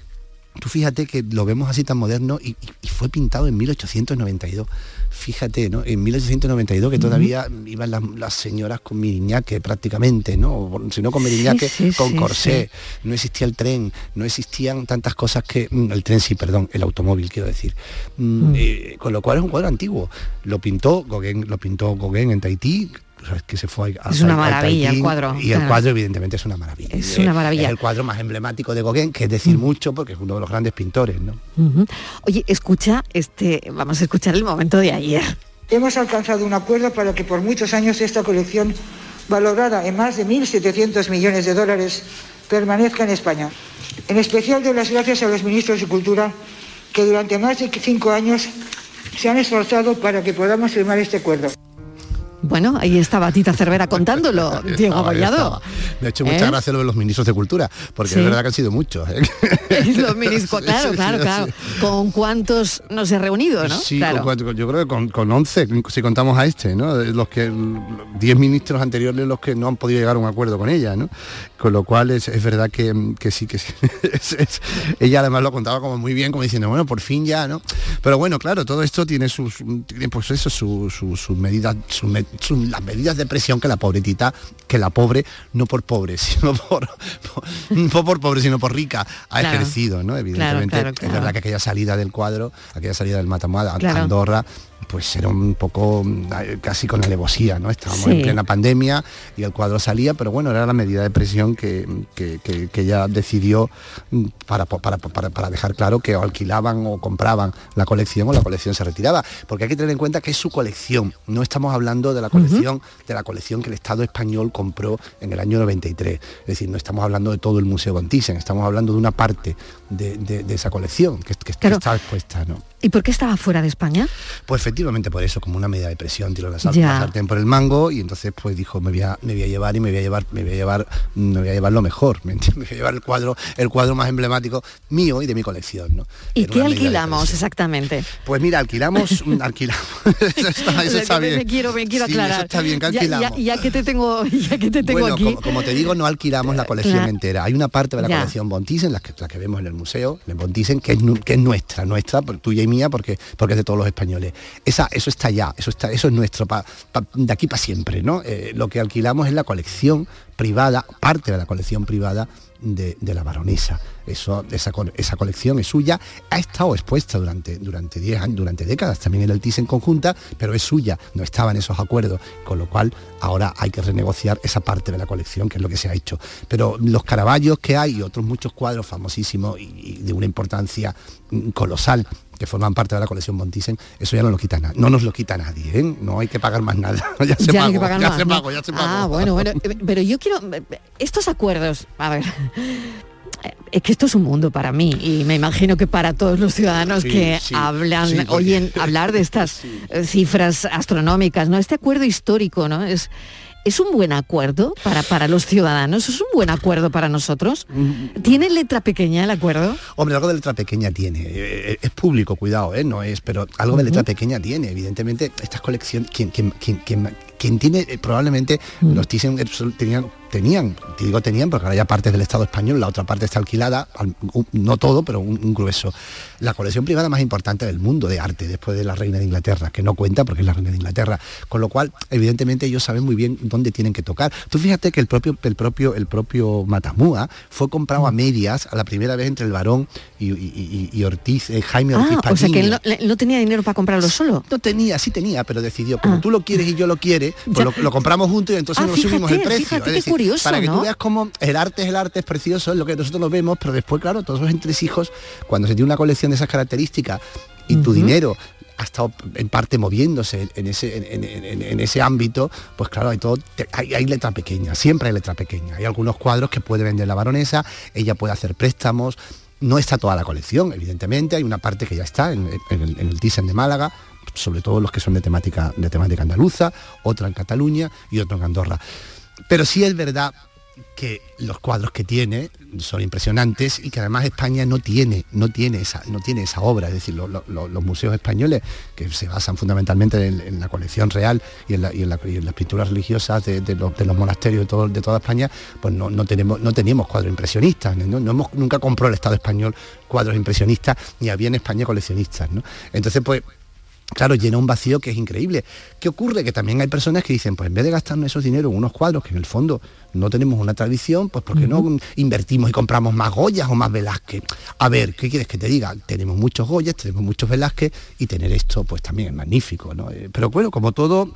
Tú fíjate que lo vemos así tan moderno y, fue pintado en 1892. Fíjate, ¿no? En 1892 que todavía iban las, las señoras con miriñaque prácticamente, ¿no? Si no con miriñaque, sí, con sí, corsé. No existía el tren, no existían tantas cosas que... mm, El tren sí, perdón, el automóvil quiero decir. Mm, Mm. eh, con lo cual es un cuadro antiguo. Lo pintó Gauguin, lo pintó Gauguin en Tahití, sabes que se fue a, Es una maravilla el cuadro, Y el claro. cuadro evidentemente es una maravilla. Es una maravilla. Es el cuadro más emblemático de Gauguin, que es decir mucho porque es uno de los grandes pintores, ¿no? Oye, escucha, este, vamos a escuchar el momento de ayer. Hemos alcanzado un acuerdo para que por muchos años esta colección, valorada en más de 1.700 millones de dólares, permanezca en España. En especial doy las gracias a los ministros de Cultura que durante más de cinco años se han esforzado para que podamos firmar este acuerdo. Bueno, ahí estaba Tita Cervera contándolo, Diego. Me ha hecho mucha ¿Eh? gracia lo de los ministros de Cultura, porque Sí. es verdad que han sido muchos. ¿eh? Los ministros, claro, claro, claro. ¿Con cuántos no se ha reunido, no? Sí, claro. con cuatro- yo creo que con, con 11, si contamos a este, ¿no? De Los que 10 ministros anteriores los que no han podido llegar a un acuerdo con ella, ¿no? Con lo cual es, es verdad que, que sí, que sí. Es- es- ella además lo contaba como muy bien, como diciendo, bueno, por fin ya, ¿no? Pero bueno, claro, todo esto tiene sus, tiene, pues eso, sus su, medidas, sus sus- las medidas de presión que la pobretita, que la pobre, no por pobre, sino por, por- no por pobre, sino por rica, ha Claro. ejercido, ¿no? Evidentemente, claro, es verdad que aquella salida del cuadro, aquella salida del Matamada a Claro. Andorra, pues era un poco casi con alevosía, ¿no? Estábamos Sí. en plena pandemia y el cuadro salía, pero bueno, era la medida de presión que, que, que- que ella decidió mm, para, para, para, para dejar claro que o alquilaban o compraban la colección o la colección se retiraba. Porque hay que tener en cuenta que es su colección, no estamos hablando de la colección, de la colección que el Estado español compró en el año 93. Es decir, no estamos hablando de todo el Museo von Thyssen, estamos hablando de una parte de, de- de esa colección que, que- que Claro. está expuesta, ¿no? ¿Y por qué estaba fuera de España? Pues efectivamente por eso, como una medida de presión, tiró la, sal- la sartén por el mango y entonces pues dijo, me voy a, me voy a llevar y me voy a llevar, me voy a llevar, me voy a llevar lo mejor, ¿me entiendes? Me voy a llevar el cuadro, el cuadro más emblemático mío y de mi colección, ¿no? ¿Y Era qué alquilamos exactamente? Pues mira, alquilamos, mm, alquilamos. eso está, eso bien. Me quiero, me quiero Sí, aclarar. Eso está bien, que Ya- alquilamos. Ya, ya que te tengo, ya que te tengo bueno, aquí. como, como te digo, no alquilamos la colección Claro. entera. Hay una parte de la Ya. colección Von Thyssen, la que, la que vemos en el museo, en Von Thyssen, que es, que es nuestra, nuestra, por- tuya y porque, porque es de todos los españoles. Esa, eso está ya, eso, está, eso es nuestro, pa- de aquí para siempre. ¿no? Eh, lo que alquilamos es la colección privada, parte de la colección privada de, de la baronesa. Eso, esa, esa colección es suya, ha estado expuesta durante durante 10 años, durante décadas, también en el TIS en conjunta, pero es suya, no estaba en esos acuerdos, con lo cual ahora hay que renegociar esa parte de la colección, que es lo que se ha hecho. Pero los caraballos que hay y otros muchos cuadros famosísimos y, y de una importancia mm, colosal que forman parte de la colección Montisen, eso ya no lo quita nada, no nos lo quita nadie, ¿eh? no hay que pagar más nada, ya se Ya pagó, hay que pagar ya más, se ¿no? pagó, ya se pagó. Ah, bueno, bueno, eh, pero yo quiero estos acuerdos, a ver. eh, Es que esto es un mundo para mí y me imagino que para todos los ciudadanos Sí, que sí, hablan, sí, oyen hablar de estas eh, cifras astronómicas, ¿no? Este acuerdo histórico, ¿no? Es, ¿Es un buen acuerdo para, para los ciudadanos? ¿Es un buen acuerdo para nosotros? ¿Tiene letra pequeña el acuerdo? Hombre, algo de letra pequeña tiene. Eh, Es público, cuidado, ¿eh? no es, pero algo de letra pequeña tiene. Evidentemente, estas colecciones, quien, quien, quien, quien, quien tiene, eh, probablemente los Thyssen eh, sol- tenían, tenían, te digo tenían, porque ahora ya parte del Estado español, la otra parte está alquilada, no todo, pero un, un grueso. La colección privada más importante del mundo de arte, después de la Reina de Inglaterra, que no cuenta porque es la Reina de Inglaterra. Con lo cual, evidentemente, ellos saben muy bien dónde tienen que tocar. Tú fíjate que el propio, el propio, el propio Matamúa fue comprado a medias a la primera vez entre el varón y, y- y- y Ortiz, eh, Jaime Ortiz Ah, o sea que él no, tenía dinero para comprarlo solo. No tenía, sí tenía, pero decidió, como tú lo quieres y yo lo quiere, pues lo, lo compramos juntos y entonces Ah, nos subimos el precio. fíjate Es qué curioso, para que ¿no? tú veas cómo el arte es el arte, es precioso, es lo que nosotros lo vemos, pero después, claro, todos esos entresijos, cuando se tiene una colección de esas características y tu dinero ha estado en parte moviéndose en ese, en, en- en- en ese ámbito, pues claro, hay todo, hay, hay letra pequeña, siempre hay letra pequeña. Hay algunos cuadros que puede vender la baronesa, ella puede hacer préstamos, no está toda la colección, evidentemente, hay una parte que ya está en, el, el Thyssen de Málaga, sobre todo los que son de temática, de temática andaluza, otra en Cataluña y otro en Andorra. Pero sí es verdad que los cuadros que tiene son impresionantes y que además España no tiene, no tiene esa, no tiene esa obra, es decir, lo- lo- lo- los museos españoles que se basan fundamentalmente en, la colección real y en, las pinturas religiosas de, los, monasterios de, todo- de toda España, pues no, no tenemos, no teníamos cuadros impresionistas, ¿no? No hemos- nunca compró el Estado español cuadros impresionistas, ni había en España coleccionistas, ¿no? Entonces, pues claro, llena un vacío que es increíble. ¿Qué ocurre? Que también hay personas que dicen, pues en vez de gastarnos esos dinero en unos cuadros que en el fondo no tenemos una tradición, pues ¿por qué no invertimos y compramos más Goyas o más Velázquez? A ver, ¿qué quieres que te diga? Tenemos muchos Goyas, tenemos muchos Velázquez y tener esto pues también es magnífico, ¿no? Eh, Pero bueno, como todo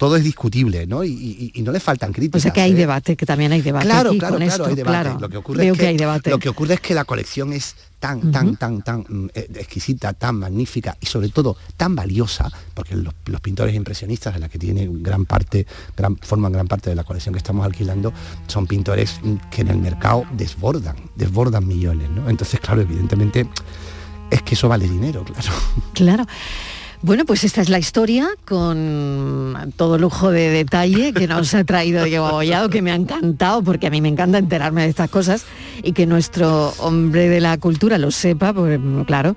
todo es discutible, ¿no? Y, y- y no le faltan críticas. O sea que hay ¿eh? debate, que también hay debate Claro, aquí claro, con claro, esto. hay debate. claro. Lo que ocurre Veo es que, que, hay debate. Lo que ocurre es que la colección es tan, tan, tan, tan mm, eh, exquisita, tan magnífica y sobre todo tan valiosa, porque los, los pintores impresionistas, de la que tiene gran parte, gran, forman gran parte de la colección que estamos alquilando, son pintores mm, que en el mercado desbordan, desbordan millones, ¿no? Entonces, claro, evidentemente es que eso vale dinero, claro. Claro. Bueno, pues esta es la historia con todo lujo de detalle que nos ha traído Diego Abollado, que me ha encantado, porque a mí me encanta enterarme de estas cosas y que nuestro hombre de la cultura lo sepa, porque claro,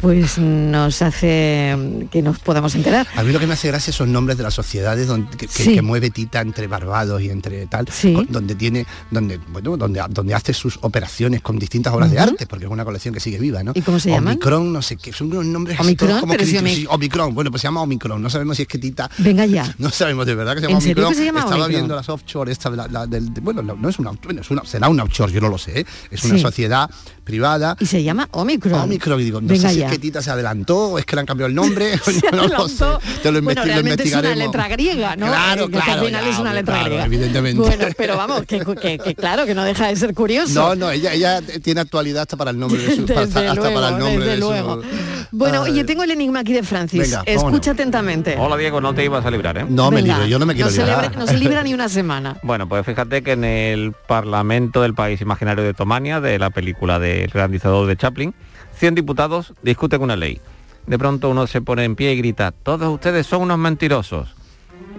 pues nos hace que nos podamos enterar. A mí lo que me hace gracia son nombres de las sociedades donde, que, que- Sí. que mueve Tita entre Barbados y entre tal, con- donde tiene, donde, bueno, donde, donde hace sus operaciones con distintas obras de arte, porque es una colección que sigue viva, ¿no? ¿Y cómo se llaman? Omicron, no sé qué, son unos nombres Omicron, como pero si Omic- sí, Omicron, bueno, pues se llama Omicron, no sabemos si es que Tita Venga ya. no sabemos de verdad que se llama ¿En serio Omicron. que se llama Estaba Omicron? viendo las offshore, esta, la- la del- de- bueno, no, no es una, bueno, es una, será una offshore, yo no lo sé, ¿eh? es una sociedad privada. Y se llama Omicron. Omicron, y digo, no Venga sé si ya. es que Tita se adelantó o es que le han cambiado el nombre, no lo sé. Te lo, Bueno, lo realmente es una investigaremos. letra griega, ¿no? Claro, Eh, que al claro. final ya, es una letra claro, griega. Evidentemente. Bueno, pero vamos, que, que- que claro, que no deja de ser curioso. No, no, ella, ella tiene actualidad hasta para el nombre de su Desde hasta, hasta luego, para el nombre desde de su- luego. Bueno, Ay. oye, tengo el enigma aquí de Francis. Venga. Escucha atentamente. Hola Diego, no te ibas a librar, ¿eh? No me Venga, libro, yo no me quiero no se librar. libra- no se libra ni una semana. Bueno, pues fíjate que en el Parlamento del País Imaginario de Tomania, de la película del realizador de Chaplin, 100 diputados discuten una ley. De pronto uno se pone en pie y grita, todos ustedes son unos mentirosos.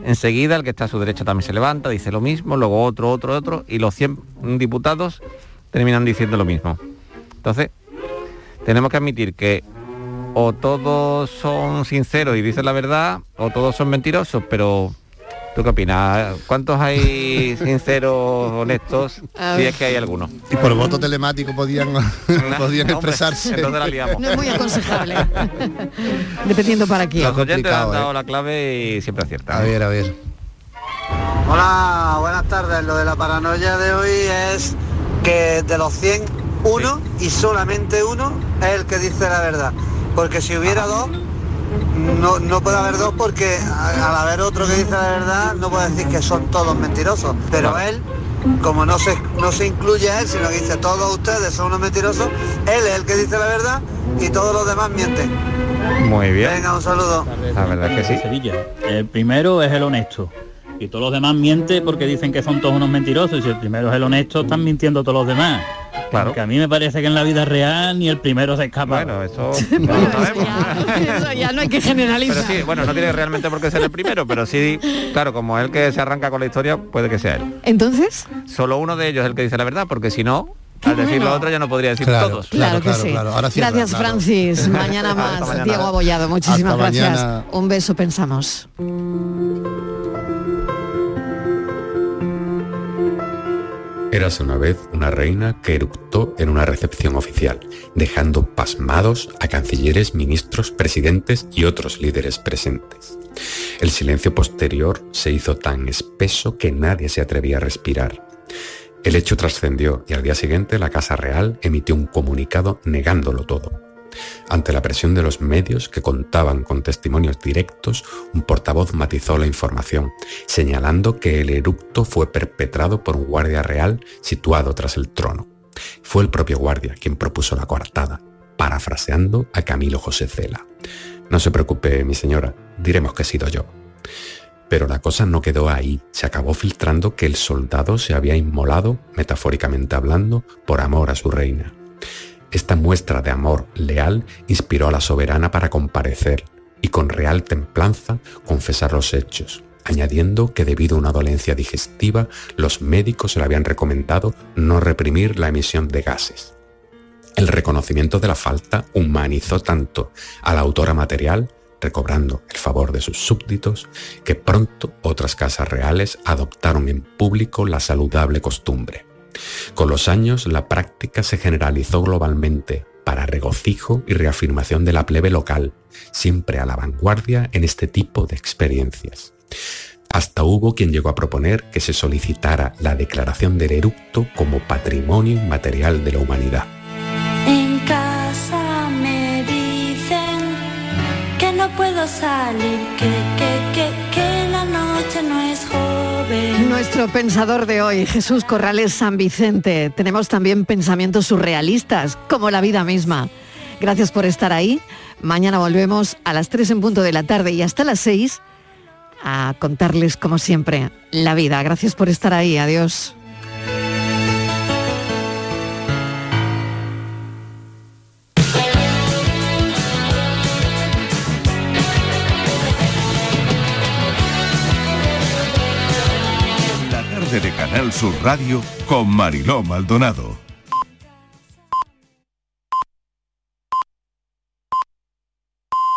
Enseguida el que está a su derecha también se levanta, dice lo mismo, luego otro, otro, otro, y los 100 diputados terminan diciendo lo mismo. Entonces, tenemos que admitir que o todos son sinceros y dicen la verdad, o todos son mentirosos, pero ¿tú qué opinas? ¿Cuántos hay sinceros, honestos? Si es que hay algunos. Y por voto telemático podían, podían hombre, expresarse. entonces la liamos. No es muy aconsejable. Dependiendo para quién. Los oyentes han dado la clave y siempre aciertan. A ver, a ver. Hola, buenas tardes. Lo de la paranoia de hoy es que de los 100, uno y solamente uno es el que dice la verdad. Porque si hubiera dos, no, no puede haber dos porque al haber otro que dice la verdad, no puede decir que son todos mentirosos. Pero él, como no se, no se incluye a él, sino que dice todos ustedes son unos mentirosos, él es el que dice la verdad y todos los demás mienten. Muy bien. Venga, un saludo. La verdad es que sí. Sevilla. El primero es el honesto. Y todos los demás mienten porque dicen que son todos unos mentirosos. Y si el primero es el honesto, están mintiendo todos los demás. Claro. Que a mí me parece que en la vida real ni el primero se escapa. Bueno, eso Eso ya no hay que generalizar. Pero sí, bueno, no tiene realmente por qué ser el primero, pero sí, claro, como el que se arranca con la historia, puede que sea él. Entonces, Solo uno de ellos es el que dice la verdad, porque si no, al decir bueno. lo otro ya no podría decir Claro, todos. claro, que sí. Ahora cierra, Gracias, claro. Francis. Mañana más. mañana. Diego Abollado, muchísimas Hasta gracias. mañana. Un beso, pensamos. Érase una vez una reina que eructó en una recepción oficial, dejando pasmados a cancilleres, ministros, presidentes y otros líderes presentes. El silencio posterior se hizo tan espeso que nadie se atrevía a respirar. El hecho trascendió y al día siguiente la Casa Real emitió un comunicado negándolo todo. Ante la presión de los medios que contaban con testimonios directos, un portavoz matizó la información, señalando que el eructo fue perpetrado por un guardia real situado tras el trono. Fue el propio guardia quien propuso la coartada, parafraseando a Camilo José Cela. No se preocupe, mi señora, diremos que he sido yo. Pero la cosa no quedó ahí, se acabó filtrando que el soldado se había inmolado, metafóricamente hablando, por amor a su reina. Esta muestra de amor leal inspiró a la soberana para comparecer y con real templanza confesar los hechos, añadiendo que debido a una dolencia digestiva los médicos le habían recomendado no reprimir la emisión de gases. El reconocimiento de la falta humanizó tanto a la autora material, recobrando el favor de sus súbditos, que pronto otras casas reales adoptaron en público la saludable costumbre. Con los años la práctica se generalizó globalmente para regocijo y reafirmación de la plebe local, siempre a la vanguardia en este tipo de experiencias. Hasta hubo quien llegó a proponer que se solicitara la declaración del eructo como patrimonio inmaterial de la humanidad. En casa me dicen que no puedo salir, que, Nuestro pensador de hoy, Jesús Corrales San Vicente. Tenemos también pensamientos surrealistas, como la vida misma. Gracias por estar ahí. Mañana volvemos a las 3 en punto de la tarde y hasta las 6 a contarles, como siempre, la vida. Gracias por estar ahí. Adiós. Canal Sur Radio con Mariló Maldonado.